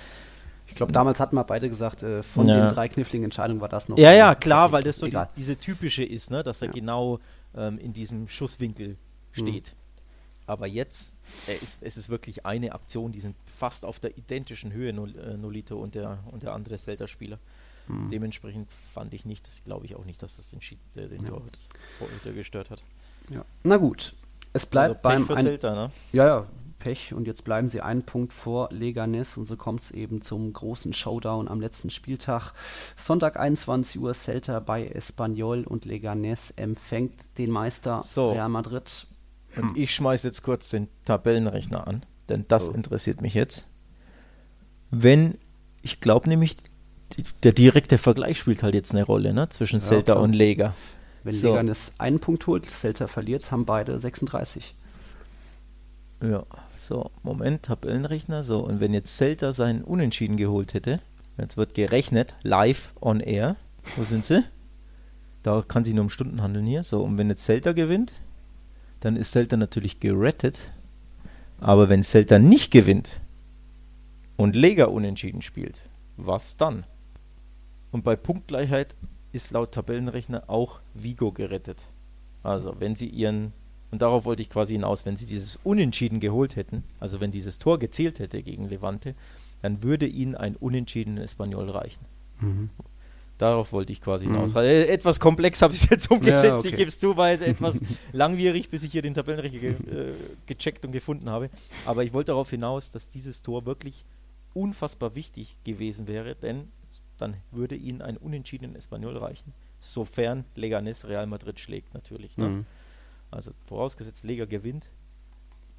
ich glaube, damals hatten wir beide gesagt, äh, von ja. den drei kniffligen Entscheidungen war das noch. Ja, ja, klar, weil das so die, diese typische ist, ne? dass er ja. genau ähm, in diesem Schusswinkel steht. Mhm. Aber jetzt ist, es ist wirklich eine Aktion, die sind fast auf der identischen Höhe, äh, Nolito und der, und der andere Zelda-Spieler. Hm. Dementsprechend fand ich nicht, das glaube ich auch nicht, dass das den, Schied, äh, den ja. Torhüter gestört hat. Ja. Na gut, es bleibt also beim. Ein, Celta, ne? Ja, ja, Pech und jetzt bleiben sie einen Punkt vor Leganes und so kommt es eben zum großen Showdown am letzten Spieltag. Sonntag 21 Uhr Celta bei Espanyol und Leganes empfängt den Meister so. Real Madrid. Und ich schmeiße jetzt kurz den Tabellenrechner an denn das oh. interessiert mich jetzt. Wenn, ich glaube nämlich, die, der direkte Vergleich spielt halt jetzt eine Rolle, ne, zwischen ja, Celta klar. und Lega. Wenn so. Leganes einen Punkt holt, Celta verliert, haben beide 36. Ja, so, Moment, Tabellenrechner, so, und wenn jetzt Celta seinen Unentschieden geholt hätte, jetzt wird gerechnet, live on air, wo sind sie? Da kann sich nur um Stunden handeln hier, so, und wenn jetzt Celta gewinnt, dann ist Celta natürlich gerettet aber wenn Celta nicht gewinnt und Lega unentschieden spielt, was dann? Und bei Punktgleichheit ist laut Tabellenrechner auch Vigo gerettet. Also wenn sie ihren, und darauf wollte ich quasi hinaus, wenn sie dieses Unentschieden geholt hätten, also wenn dieses Tor gezählt hätte gegen Levante, dann würde ihnen ein Unentschieden in Espanyol reichen. Mhm. Darauf wollte ich quasi hinaus. Mhm. Etwas komplex habe ich es jetzt umgesetzt, ja, okay. ich gebe es zu, weil etwas langwierig, bis ich hier den Tabellenrechner ge äh, gecheckt und gefunden habe. Aber ich wollte darauf hinaus, dass dieses Tor wirklich unfassbar wichtig gewesen wäre, denn dann würde ihnen ein Unentschieden in Espanyol reichen, sofern Leganes Real Madrid schlägt natürlich. Ne? Mhm. Also vorausgesetzt, Lega gewinnt,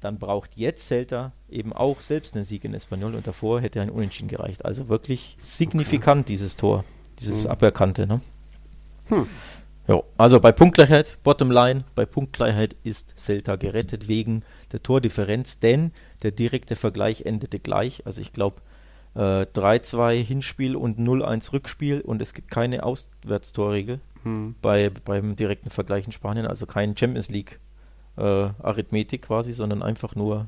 dann braucht jetzt Celta eben auch selbst einen Sieg in Espanyol und davor hätte ein Unentschieden gereicht. Also wirklich signifikant okay. dieses Tor dieses mhm. Aberkannte. Ne? Hm. Jo, also bei Punktgleichheit, Bottomline, bei Punktgleichheit ist Celta gerettet wegen der Tordifferenz, denn der direkte Vergleich endete gleich. Also ich glaube äh, 3-2 Hinspiel und 0-1 Rückspiel und es gibt keine Auswärtstorregel hm. bei, beim direkten Vergleich in Spanien, also kein Champions League äh, Arithmetik quasi, sondern einfach nur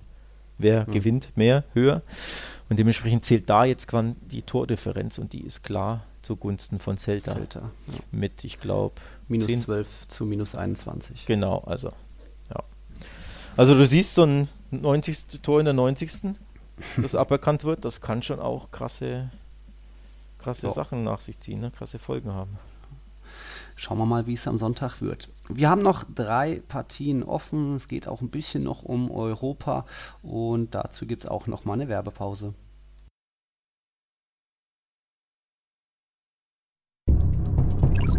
wer hm. gewinnt mehr, höher. Und dementsprechend zählt da jetzt die Tordifferenz und die ist klar zugunsten von Celta. Celta ja. Mit, ich glaube, minus 10. 12 zu minus 21. Genau, also, ja. Also du siehst so ein 90. Tor in der 90. das aberkannt wird, das kann schon auch krasse, krasse ja. Sachen nach sich ziehen, ne? krasse Folgen haben. Schauen wir mal, wie es am Sonntag wird. Wir haben noch drei Partien offen. Es geht auch ein bisschen noch um Europa und dazu gibt es auch noch mal eine Werbepause.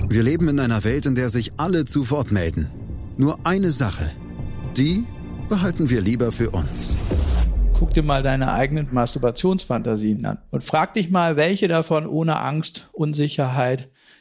Wir leben in einer Welt, in der sich alle zu Wort melden. Nur eine Sache. Die behalten wir lieber für uns. Guck dir mal deine eigenen Masturbationsfantasien an und frag dich mal, welche davon ohne Angst, Unsicherheit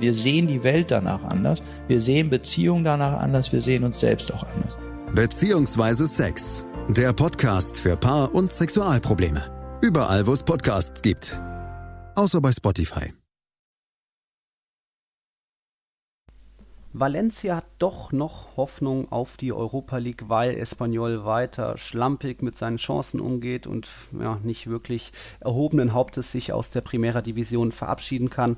Wir sehen die Welt danach anders. Wir sehen Beziehungen danach anders. Wir sehen uns selbst auch anders. Beziehungsweise Sex. Der Podcast für Paar- und Sexualprobleme. Überall, wo es Podcasts gibt. Außer bei Spotify. Valencia hat doch noch Hoffnung auf die Europa League, weil Espanyol weiter schlampig mit seinen Chancen umgeht und ja, nicht wirklich erhobenen Hauptes sich aus der Primera Division verabschieden kann.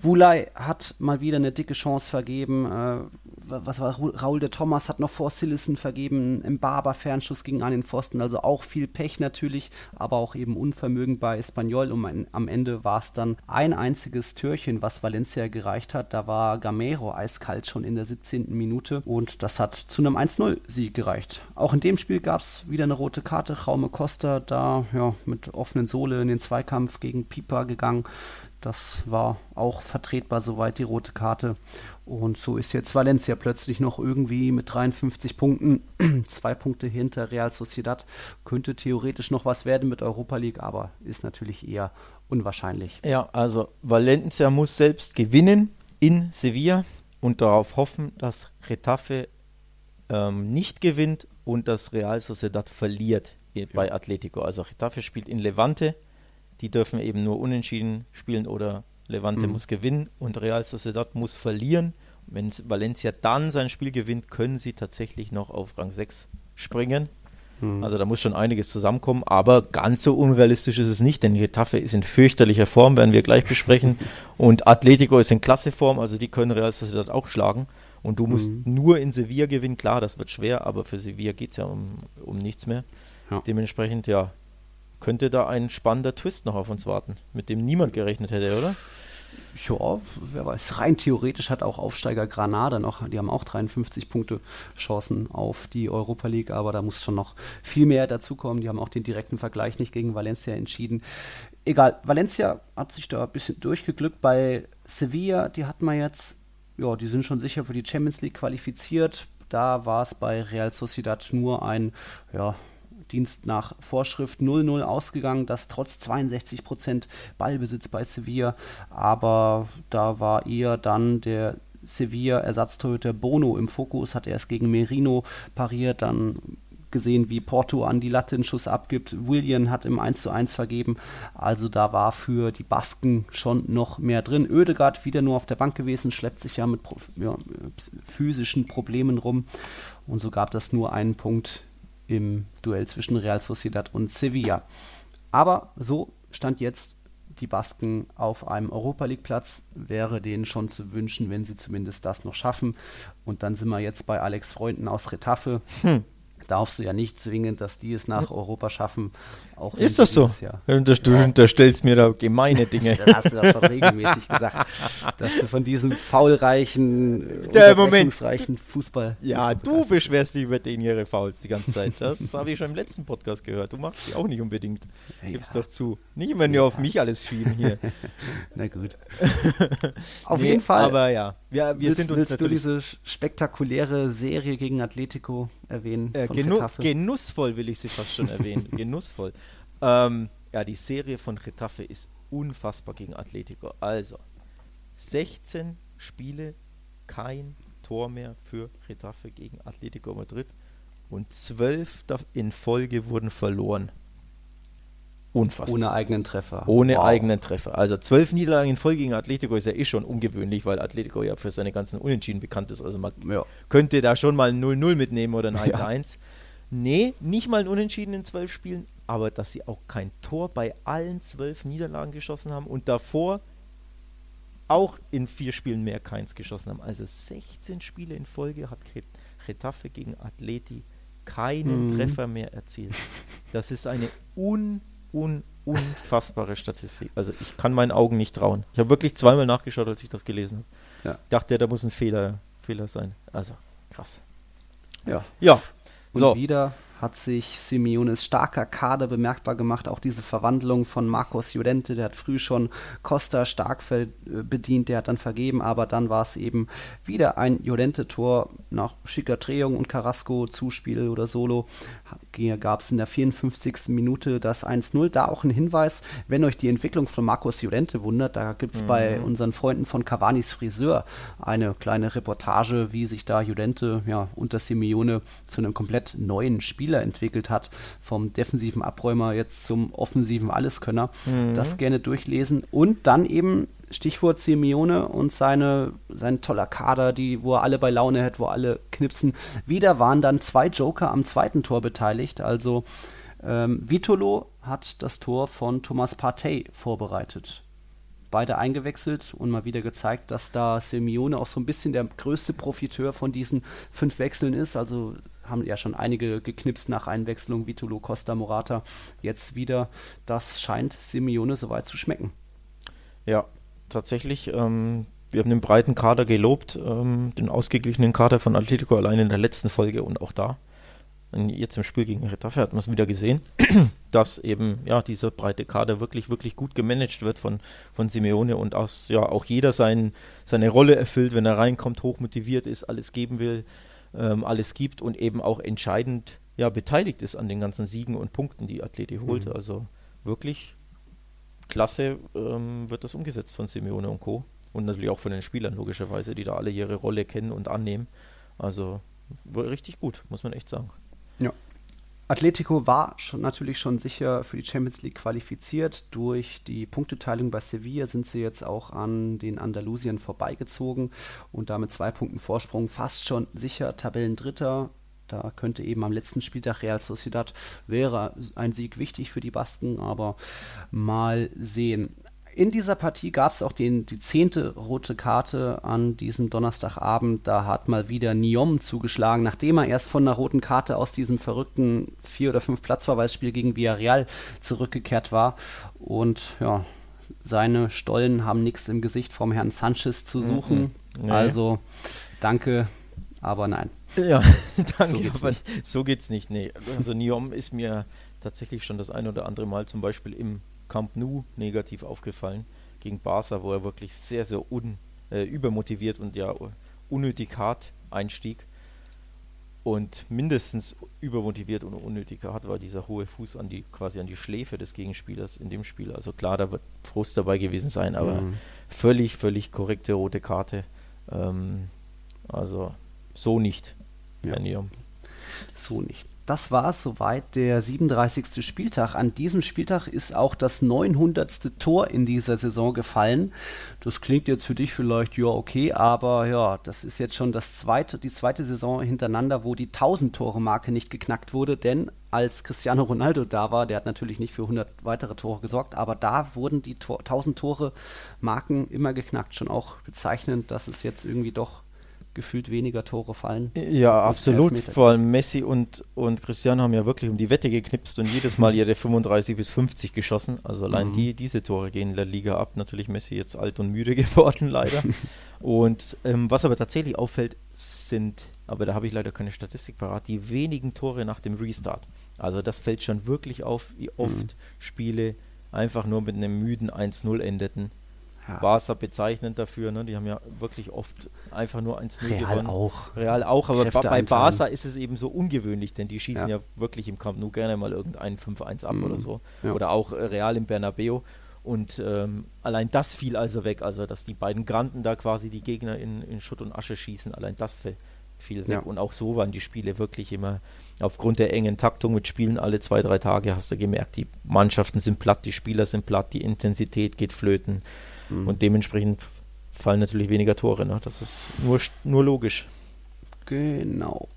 Wulai hat mal wieder eine dicke Chance vergeben. Äh, was war Raul de Thomas hat noch vor Sillison vergeben, im Barber Fernschuss gegen den Pfosten, also auch viel Pech natürlich, aber auch eben Unvermögen bei Espanyol und am Ende war es dann ein einziges Türchen, was Valencia gereicht hat, da war Gamero eiskalt schon in der 17. Minute und das hat zu einem 1-0-Sieg gereicht. Auch in dem Spiel gab es wieder eine rote Karte, Raume Costa da ja, mit offenen Sohle in den Zweikampf gegen Pieper gegangen, das war auch vertretbar, soweit die rote Karte. Und so ist jetzt Valencia plötzlich noch irgendwie mit 53 Punkten, zwei Punkte hinter Real Sociedad. Könnte theoretisch noch was werden mit Europa League, aber ist natürlich eher unwahrscheinlich. Ja, also Valencia muss selbst gewinnen in Sevilla und darauf hoffen, dass Retafe ähm, nicht gewinnt und dass Real Sociedad verliert bei Atletico. Also Retafe spielt in Levante die dürfen eben nur unentschieden spielen oder Levante mhm. muss gewinnen und Real Sociedad muss verlieren. Wenn Valencia dann sein Spiel gewinnt, können sie tatsächlich noch auf Rang 6 springen. Mhm. Also da muss schon einiges zusammenkommen, aber ganz so unrealistisch ist es nicht, denn Getafe ist in fürchterlicher Form, werden wir gleich besprechen. und Atletico ist in klasse Form, also die können Real Sociedad auch schlagen. Und du musst mhm. nur in Sevilla gewinnen, klar, das wird schwer, aber für Sevilla geht es ja um, um nichts mehr. Ja. Dementsprechend, ja, könnte da ein spannender Twist noch auf uns warten, mit dem niemand gerechnet hätte, oder? Ja, wer weiß. Rein theoretisch hat auch Aufsteiger Granada noch, die haben auch 53 Punkte Chancen auf die Europa League, aber da muss schon noch viel mehr dazukommen. Die haben auch den direkten Vergleich nicht gegen Valencia entschieden. Egal, Valencia hat sich da ein bisschen durchgeglückt. Bei Sevilla, die hatten wir jetzt, ja, die sind schon sicher für die Champions League qualifiziert. Da war es bei Real Sociedad nur ein, ja, Dienst nach Vorschrift 0-0 ausgegangen, das trotz 62 Prozent Ballbesitz bei Sevilla. Aber da war eher dann der Sevilla-Ersatztorhüter Bono im Fokus, hat erst gegen Merino pariert, dann gesehen, wie Porto an die Latte einen Schuss abgibt. William hat im 1 zu 1 vergeben. Also da war für die Basken schon noch mehr drin. Oedegaard wieder nur auf der Bank gewesen, schleppt sich ja mit ja, physischen Problemen rum. Und so gab das nur einen Punkt im Duell zwischen Real Sociedad und Sevilla. Aber so stand jetzt die Basken auf einem Europa League Platz. Wäre denen schon zu wünschen, wenn sie zumindest das noch schaffen. Und dann sind wir jetzt bei Alex Freunden aus Retafe. Hm darfst du ja nicht zwingend, dass die es nach Europa schaffen. Auch ist das so? Jahr. Du, du unterstellst mir da gemeine Dinge. das hast du doch schon regelmäßig gesagt, dass du von diesem faulreichen, unterbrechungsreichen Fußball. Ja, du beschwerst dich über den ihre Fouls die ganze Zeit. Das habe ich schon im letzten Podcast gehört. Du machst sie auch nicht unbedingt. Gib's ja. doch zu. Nicht immer nur ja. auf mich alles schieben hier. Na gut. auf nee, jeden Fall. Aber ja, wir, wir willst, sind uns Willst du diese spektakuläre Serie gegen Atletico erwähnen? Äh, genu genussvoll will ich sie fast schon erwähnen. genussvoll. Ähm, ja, die Serie von Getafe ist unfassbar gegen Atletico. Also, 16 Spiele, kein Tor mehr für Getafe gegen Atletico Madrid und 12 in Folge wurden verloren. Unfassbar. Ohne eigenen Treffer. Ohne wow. eigenen Treffer. Also zwölf Niederlagen in Folge gegen Atletico ist ja eh schon ungewöhnlich, weil Atletico ja für seine ganzen Unentschieden bekannt ist. Also man ja. könnte da schon mal ein 0-0 mitnehmen oder ein 1-1. Ja. Nee, nicht mal ein Unentschieden in zwölf Spielen, aber dass sie auch kein Tor bei allen zwölf Niederlagen geschossen haben und davor auch in vier Spielen mehr keins geschossen haben. Also 16 Spiele in Folge hat Retafe gegen Atleti keinen mhm. Treffer mehr erzielt. Das ist eine un un, unfassbare Statistik. Also ich kann meinen Augen nicht trauen. Ich habe wirklich zweimal nachgeschaut, als ich das gelesen habe. Ja. Dachte, da muss ein Fehler, Fehler sein. Also krass. Ja. Ja. Und so. wieder hat sich Simeones starker Kader bemerkbar gemacht. Auch diese Verwandlung von Marcos Llorente, der hat früh schon Costa stark bedient, der hat dann vergeben, aber dann war es eben wieder ein Llorente-Tor nach schicker Drehung und Carrasco Zuspiel oder Solo gab es in der 54. Minute das 1-0. Da auch ein Hinweis, wenn euch die Entwicklung von Marcos Llorente wundert, da gibt es mhm. bei unseren Freunden von Cavanis Friseur eine kleine Reportage, wie sich da Llorente ja, unter Simeone zu einem komplett neuen Spieler entwickelt hat. Vom defensiven Abräumer jetzt zum offensiven Alleskönner. Mhm. Das gerne durchlesen. Und dann eben Stichwort Simeone und seine, sein toller Kader, die, wo er alle bei Laune hat, wo alle knipsen. Wieder waren dann zwei Joker am zweiten Tor beteiligt. Also ähm, Vitolo hat das Tor von Thomas Partey vorbereitet. Beide eingewechselt und mal wieder gezeigt, dass da Simeone auch so ein bisschen der größte Profiteur von diesen fünf Wechseln ist. Also haben ja schon einige geknipst nach Einwechslung, Vitolo, Costa, Morata. Jetzt wieder, das scheint Simeone soweit zu schmecken. Ja, tatsächlich. Ähm, wir haben den breiten Kader gelobt, ähm, den ausgeglichenen Kader von Atletico allein in der letzten Folge und auch da. Jetzt im Spiel gegen Retafe hat man es wieder gesehen, dass eben ja dieser breite Kader wirklich, wirklich gut gemanagt wird von, von Simeone und aus, ja, auch jeder sein, seine Rolle erfüllt, wenn er reinkommt, hochmotiviert ist, alles geben will, ähm, alles gibt und eben auch entscheidend ja, beteiligt ist an den ganzen Siegen und Punkten, die Atleti holt. Mhm. Also wirklich klasse ähm, wird das umgesetzt von Simeone und Co. Und natürlich auch von den Spielern, logischerweise, die da alle ihre Rolle kennen und annehmen. Also richtig gut, muss man echt sagen. Ja. Atletico war schon, natürlich schon sicher für die Champions League qualifiziert. Durch die Punkteteilung bei Sevilla sind sie jetzt auch an den Andalusien vorbeigezogen und damit zwei Punkten Vorsprung fast schon sicher Tabellendritter da könnte eben am letzten Spieltag Real Sociedad wäre ein Sieg wichtig für die Basken, aber mal sehen. In dieser Partie gab es auch den, die zehnte rote Karte an diesem Donnerstagabend. Da hat mal wieder Niom zugeschlagen, nachdem er erst von einer roten Karte aus diesem verrückten vier oder fünf Platzverweisspiel gegen Villarreal zurückgekehrt war. Und ja, seine Stollen haben nichts im Gesicht vom Herrn Sanchez zu suchen. Mhm. Nee. Also danke, aber nein. Ja, danke, so geht's aber nicht. so geht's nicht. Nee. Also Niom ist mir tatsächlich schon das ein oder andere Mal zum Beispiel im Camp Nou negativ aufgefallen gegen Barca, wo er wirklich sehr, sehr un, äh, übermotiviert und ja unnötig hart einstieg und mindestens übermotiviert und unnötig hart war dieser hohe Fuß an die quasi an die Schläfe des Gegenspielers in dem Spiel. Also klar, da wird Frust dabei gewesen sein, aber mhm. völlig, völlig korrekte rote Karte. Ähm, also so nicht. Ja. So nicht. Das war soweit der 37. Spieltag. An diesem Spieltag ist auch das 900. Tor in dieser Saison gefallen. Das klingt jetzt für dich vielleicht ja okay, aber ja, das ist jetzt schon das zweite, die zweite Saison hintereinander, wo die 1000 Tore Marke nicht geknackt wurde, denn als Cristiano Ronaldo da war, der hat natürlich nicht für 100 weitere Tore gesorgt, aber da wurden die Tor 1000 Tore Marken immer geknackt, schon auch bezeichnend, dass es jetzt irgendwie doch gefühlt weniger Tore fallen. Ja, absolut. Vor allem Messi und, und Cristiano haben ja wirklich um die Wette geknipst und jedes Mal ihre 35 bis 50 geschossen. Also allein mhm. die, diese Tore gehen in der Liga ab. Natürlich Messi jetzt alt und müde geworden, leider. und ähm, was aber tatsächlich auffällt, sind, aber da habe ich leider keine Statistik parat, die wenigen Tore nach dem Restart. Also das fällt schon wirklich auf, wie oft mhm. Spiele einfach nur mit einem müden 1-0 endeten ja. Barca bezeichnend dafür. Ne? Die haben ja wirklich oft einfach nur 1-0 gewonnen. Real auch. Real auch, aber Kräfte bei Barca ist es eben so ungewöhnlich, denn die schießen ja, ja wirklich im Camp nur gerne mal irgendeinen 5-1 ab mhm. oder so. Ja. Oder auch äh, Real im Bernabeu. Und ähm, allein das fiel also weg, also dass die beiden Granden da quasi die Gegner in, in Schutt und Asche schießen, allein das fiel weg. Und auch so waren die Spiele wirklich immer aufgrund der engen Taktung mit Spielen alle zwei, drei Tage, hast du gemerkt, die Mannschaften sind platt, die Spieler sind platt, die Intensität geht flöten. Mhm. Und dementsprechend fallen natürlich weniger Tore. Ne? Das ist nur, nur logisch. Genau.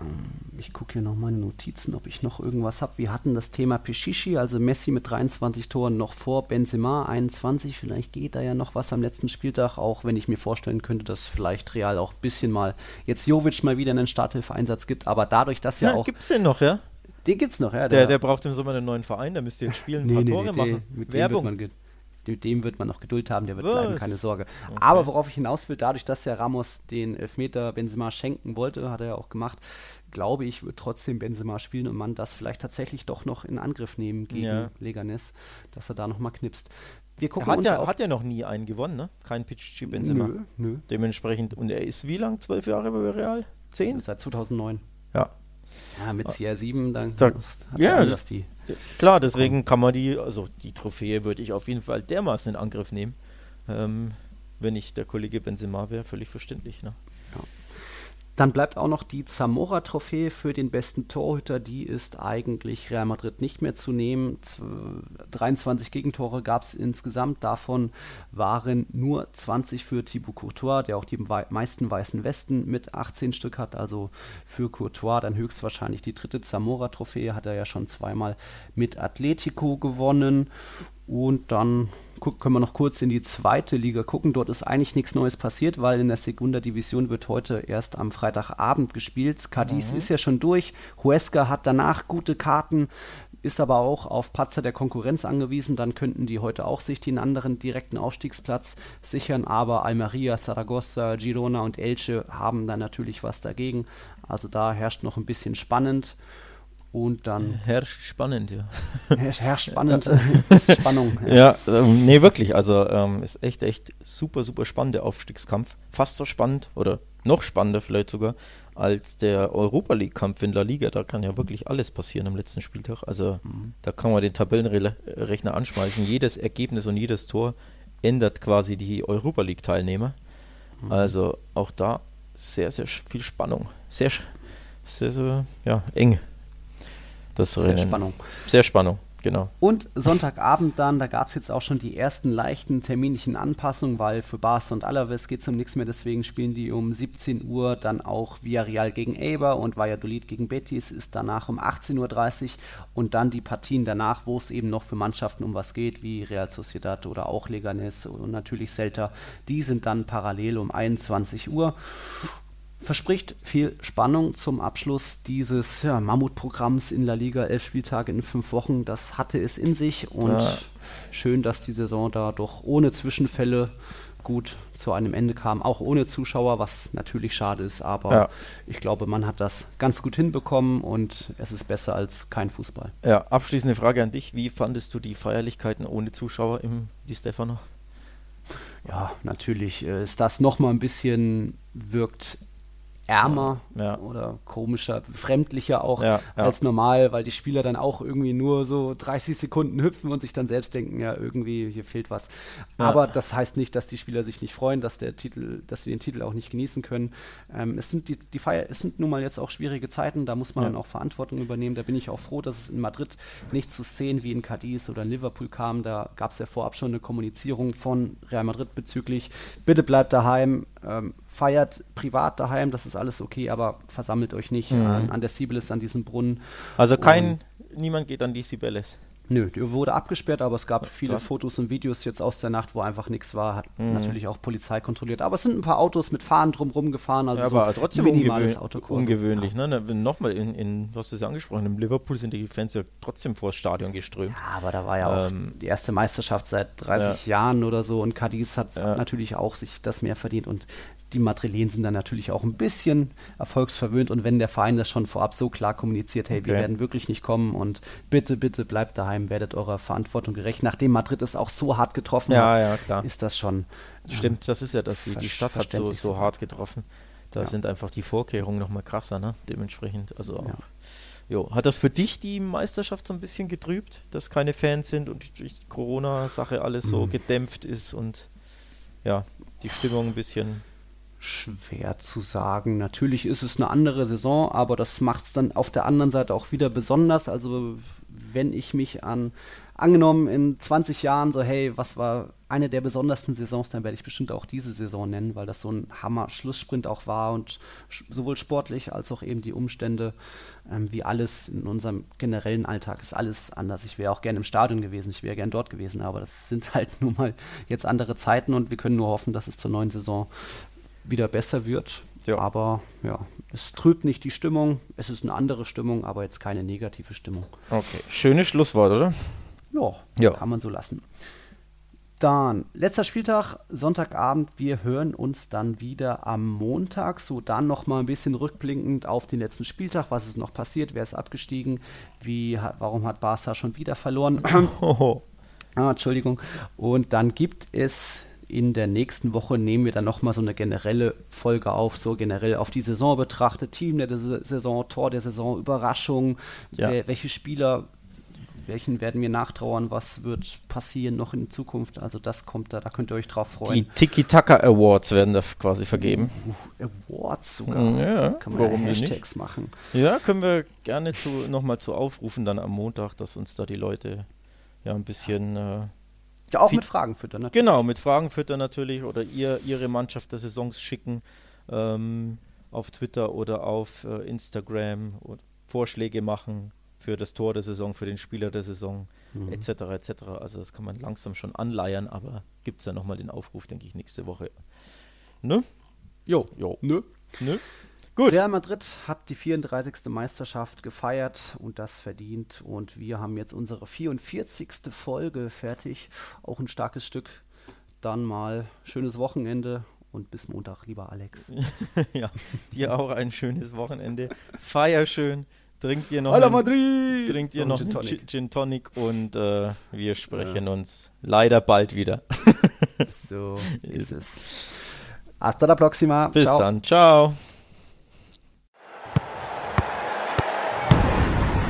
Ähm, ich gucke hier noch meine Notizen, ob ich noch irgendwas habe. Wir hatten das Thema Pichichi, also Messi mit 23 Toren noch vor Benzema 21. Vielleicht geht da ja noch was am letzten Spieltag, auch wenn ich mir vorstellen könnte, dass vielleicht Real auch ein bisschen mal jetzt Jovic mal wieder einen Starthilfeeinsatz gibt. Aber dadurch, dass ja, ja auch. Gibt es den noch, ja? Den gibt es noch, ja. Der, der, der, braucht im Sommer einen neuen Verein, der müsste jetzt spielen, ein nee, paar nee, Tore nee, machen. Mit Werbung. Dem wird man mit dem wird man noch Geduld haben, der wird Was? bleiben, keine Sorge. Okay. Aber worauf ich hinaus will, dadurch, dass ja Ramos den Elfmeter Benzema schenken wollte, hat er ja auch gemacht, glaube ich, wird trotzdem Benzema spielen und man das vielleicht tatsächlich doch noch in Angriff nehmen gegen ja. Leganes, dass er da nochmal knipst. Wir gucken hat, uns ja, hat ja noch nie einen gewonnen, ne? Kein Pichichi Benzema. Nö, nö. Dementsprechend, und er ist wie lang? Zwölf Jahre bei Real? Zehn? Seit 2009. Ja. Mit CR7, dann Da- hat ja, ja, das die. Klar, deswegen kann man die, also die Trophäe würde ich auf jeden Fall dermaßen in Angriff nehmen. Ähm, wenn ich der Kollege Benzema wäre, völlig verständlich. Ne? Dann bleibt auch noch die Zamora-Trophäe für den besten Torhüter. Die ist eigentlich Real Madrid nicht mehr zu nehmen. Zw- 23 Gegentore gab es insgesamt. Davon waren nur 20 für Thibaut Courtois, der auch die meisten weißen Westen mit 18 Stück hat. Also für Courtois dann höchstwahrscheinlich die dritte Zamora-Trophäe. Hat er ja schon zweimal mit Atletico gewonnen. Und dann können wir noch kurz in die zweite Liga gucken. Dort ist eigentlich nichts Neues passiert, weil in der Segunda Division wird heute erst am Freitagabend gespielt. Cadiz ist ja schon durch. Huesca hat danach gute Karten, ist aber auch auf Patzer der Konkurrenz angewiesen. Dann könnten die heute auch sich den anderen direkten Aufstiegsplatz sichern. Aber Almeria, Zaragoza, Girona und Elche haben da natürlich was dagegen. Also da herrscht noch ein bisschen spannend. Und dann Herrscht spannend, ja. herrscht, herrscht spannend, ist Spannung. Ja, ähm, nee, wirklich. Also ähm, ist echt, echt super, super spannend, der Aufstiegskampf. Fast so spannend oder noch spannender vielleicht sogar als der Europa League-Kampf in La Liga. Da kann ja wirklich alles passieren am letzten Spieltag. Also da kann man den Tabellenrechner anschmeißen. Jedes Ergebnis und jedes Tor ändert quasi die Europa League-Teilnehmer. Also auch da sehr, sehr viel Spannung. Sehr, sehr, sehr ja, eng. Das Sehr Rennen. Spannung. Sehr Spannung, genau. Und Sonntagabend dann, da gab es jetzt auch schon die ersten leichten terminlichen Anpassungen, weil für Barca und Alaves geht es um nichts mehr, deswegen spielen die um 17 Uhr dann auch Villarreal gegen Eibar und Valladolid gegen Betis ist danach um 18.30 Uhr und dann die Partien danach, wo es eben noch für Mannschaften um was geht, wie Real Sociedad oder auch Leganes und natürlich Celta, die sind dann parallel um 21 Uhr verspricht viel Spannung zum Abschluss dieses ja, Mammutprogramms in La Liga, elf Spieltage in fünf Wochen. Das hatte es in sich und Ja. schön, dass die Saison da doch ohne Zwischenfälle gut zu einem Ende kam, auch ohne Zuschauer, was natürlich schade ist, aber Ja. ich glaube, man hat das ganz gut hinbekommen und es ist besser als kein Fußball. Ja, abschließende Frage an dich. Wie fandest du die Feierlichkeiten ohne Zuschauer im Di Stefano? Ja, natürlich äh, ist das nochmal ein bisschen wirkt ärmer Ja. oder komischer, fremdlicher auch Ja, ja. als normal, weil die Spieler dann auch irgendwie nur so 30 Sekunden hüpfen und sich dann selbst denken, ja, irgendwie hier fehlt was. Aber das heißt nicht, dass die Spieler sich nicht freuen, dass der Titel, dass sie den Titel auch nicht genießen können. Ähm, es sind die, die Feier, es sind nun mal jetzt auch schwierige Zeiten, da muss man dann auch Verantwortung übernehmen. Da bin ich auch froh, dass es in Madrid nicht zu Szenen wie in Cadiz oder in Liverpool kam. Da gab es ja vorab schon eine Kommunizierung von Real Madrid bezüglich, bitte bleibt daheim, ähm, feiert privat daheim, das ist alles okay, aber versammelt euch nicht Mhm. an, an der Sibelis, an diesem Brunnen. Also kein, niemand geht an die Sibelles. Nö, die wurde abgesperrt, aber es gab viele krass. Fotos und Videos jetzt aus der Nacht, wo einfach nichts war. Hat Mhm. natürlich auch Polizei kontrolliert. Aber es sind ein paar Autos mit Fahnen drumherum gefahren, also Ja, so aber trotzdem minimales Autokorso. ungewöhnlich. Ne? Ne, Nochmal, in, in, du hast es ja angesprochen, in Liverpool sind die Fans ja trotzdem vor das Stadion geströmt. Ja, aber da war ja auch Ähm, die erste Meisterschaft seit 30 Jahren oder so und Cadiz hat Ja. natürlich auch sich das mehr verdient und die Madrilen sind dann natürlich auch ein bisschen erfolgsverwöhnt und wenn der Verein das schon vorab so klar kommuniziert, hey, wir Okay. werden wirklich nicht kommen und bitte, bitte bleibt daheim, werdet eurer Verantwortung gerecht. Nachdem Madrid es auch so hart getroffen Ja, hat, ja, klar. ist das schon Stimmt, das ist ja das. Die, die Stadt hat so, so so. hart getroffen. Da Ja. sind einfach die Vorkehrungen nochmal krasser, ne? Dementsprechend. Also auch. Ja. Jo, hat das für dich die Meisterschaft so ein bisschen getrübt, dass keine Fans sind und durch die Corona-Sache alles so Mhm. gedämpft ist und ja, die Stimmung ein bisschen. Schwer zu sagen. Natürlich ist es eine andere Saison, aber das macht es dann auf der anderen Seite auch wieder besonders. Also wenn ich mich an, angenommen in 20 Jahren so, hey, was war eine der besondersten Saisons, dann werde ich bestimmt auch diese Saison nennen, weil das so ein Hammer-Schlusssprint auch war und sowohl sportlich als auch eben die Umstände, ähm, wie alles in unserem generellen Alltag ist alles anders. Ich wäre auch gerne im Stadion gewesen, ich wäre gern dort gewesen, aber das sind halt nun mal jetzt andere Zeiten und wir können nur hoffen, dass es zur neuen Saison wieder besser wird. Ja. Aber ja, es trübt nicht die Stimmung. Es ist eine andere Stimmung, aber jetzt keine negative Stimmung. Okay, schönes Schlusswort, oder? Ja, Ja. kann man so lassen. Dann, letzter Spieltag, Sonntagabend. Wir hören uns dann wieder am Montag. So, dann nochmal ein bisschen rückblickend auf den letzten Spieltag. Was ist noch passiert? Wer ist abgestiegen? Wie, warum hat Barca schon wieder verloren? Hoho. Ah, Entschuldigung. Und dann gibt es in der nächsten Woche nehmen wir dann nochmal so eine generelle Folge auf, so generell auf die Saison betrachtet, Team der Saison, Tor der Saison, Überraschung, ja. wer, welche Spieler welchen werden wir nachtrauern, was wird passieren noch in Zukunft. Also das kommt da, da könnt ihr euch drauf freuen. Die Tiki-Taka Awards werden da quasi vergeben. Uh, Awards sogar. Mm, ja, Kann man warum ja Hashtags machen. Ja, können wir gerne zu, nochmal zu aufrufen dann am Montag, dass uns da die Leute ja ein bisschen... Äh, ja, auch mit Fragen füttern natürlich. Genau, mit Fragen füttern natürlich oder ihr ihre Mannschaft der Saisons schicken ähm, auf Twitter oder auf äh, Instagram und Vorschläge machen für das Tor der Saison, für den Spieler der Saison, mhm. etc. etc. Also das kann man langsam schon anleiern, aber gibt es ja nochmal den Aufruf, denke ich, nächste Woche. Ne? Jo. Jo. Ne? Ne? Gut. Real Madrid hat die 34. Meisterschaft gefeiert und das verdient. Und wir haben jetzt unsere 44. Folge fertig. Auch ein starkes Stück. Dann mal schönes Wochenende und bis Montag, lieber Alex. ja, dir auch ein schönes Wochenende. Feier schön. Trinkt ihr noch Hala Madrid! Trinkt ihr noch Gin Tonic, Gin Tonic und äh, wir sprechen ja. uns leider bald wieder. so ist es. Hasta la próxima. Bis ciao. dann. Ciao.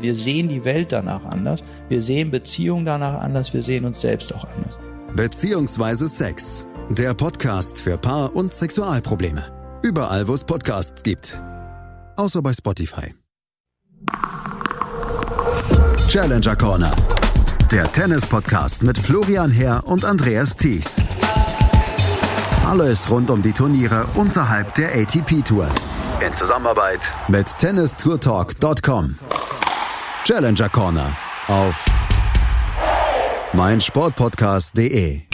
Wir sehen die Welt danach anders, wir sehen Beziehungen danach anders, wir sehen uns selbst auch anders. Beziehungsweise Sex. Der Podcast für Paar- und Sexualprobleme. Überall, wo es Podcasts gibt. Außer bei Spotify. Challenger Corner. Der Tennis-Podcast mit Florian Herr und Andreas Thies. Alles rund um die Turniere unterhalb der ATP-Tour. In Zusammenarbeit mit tennistourtalk.com. Challenger Corner auf meinsportpodcast.de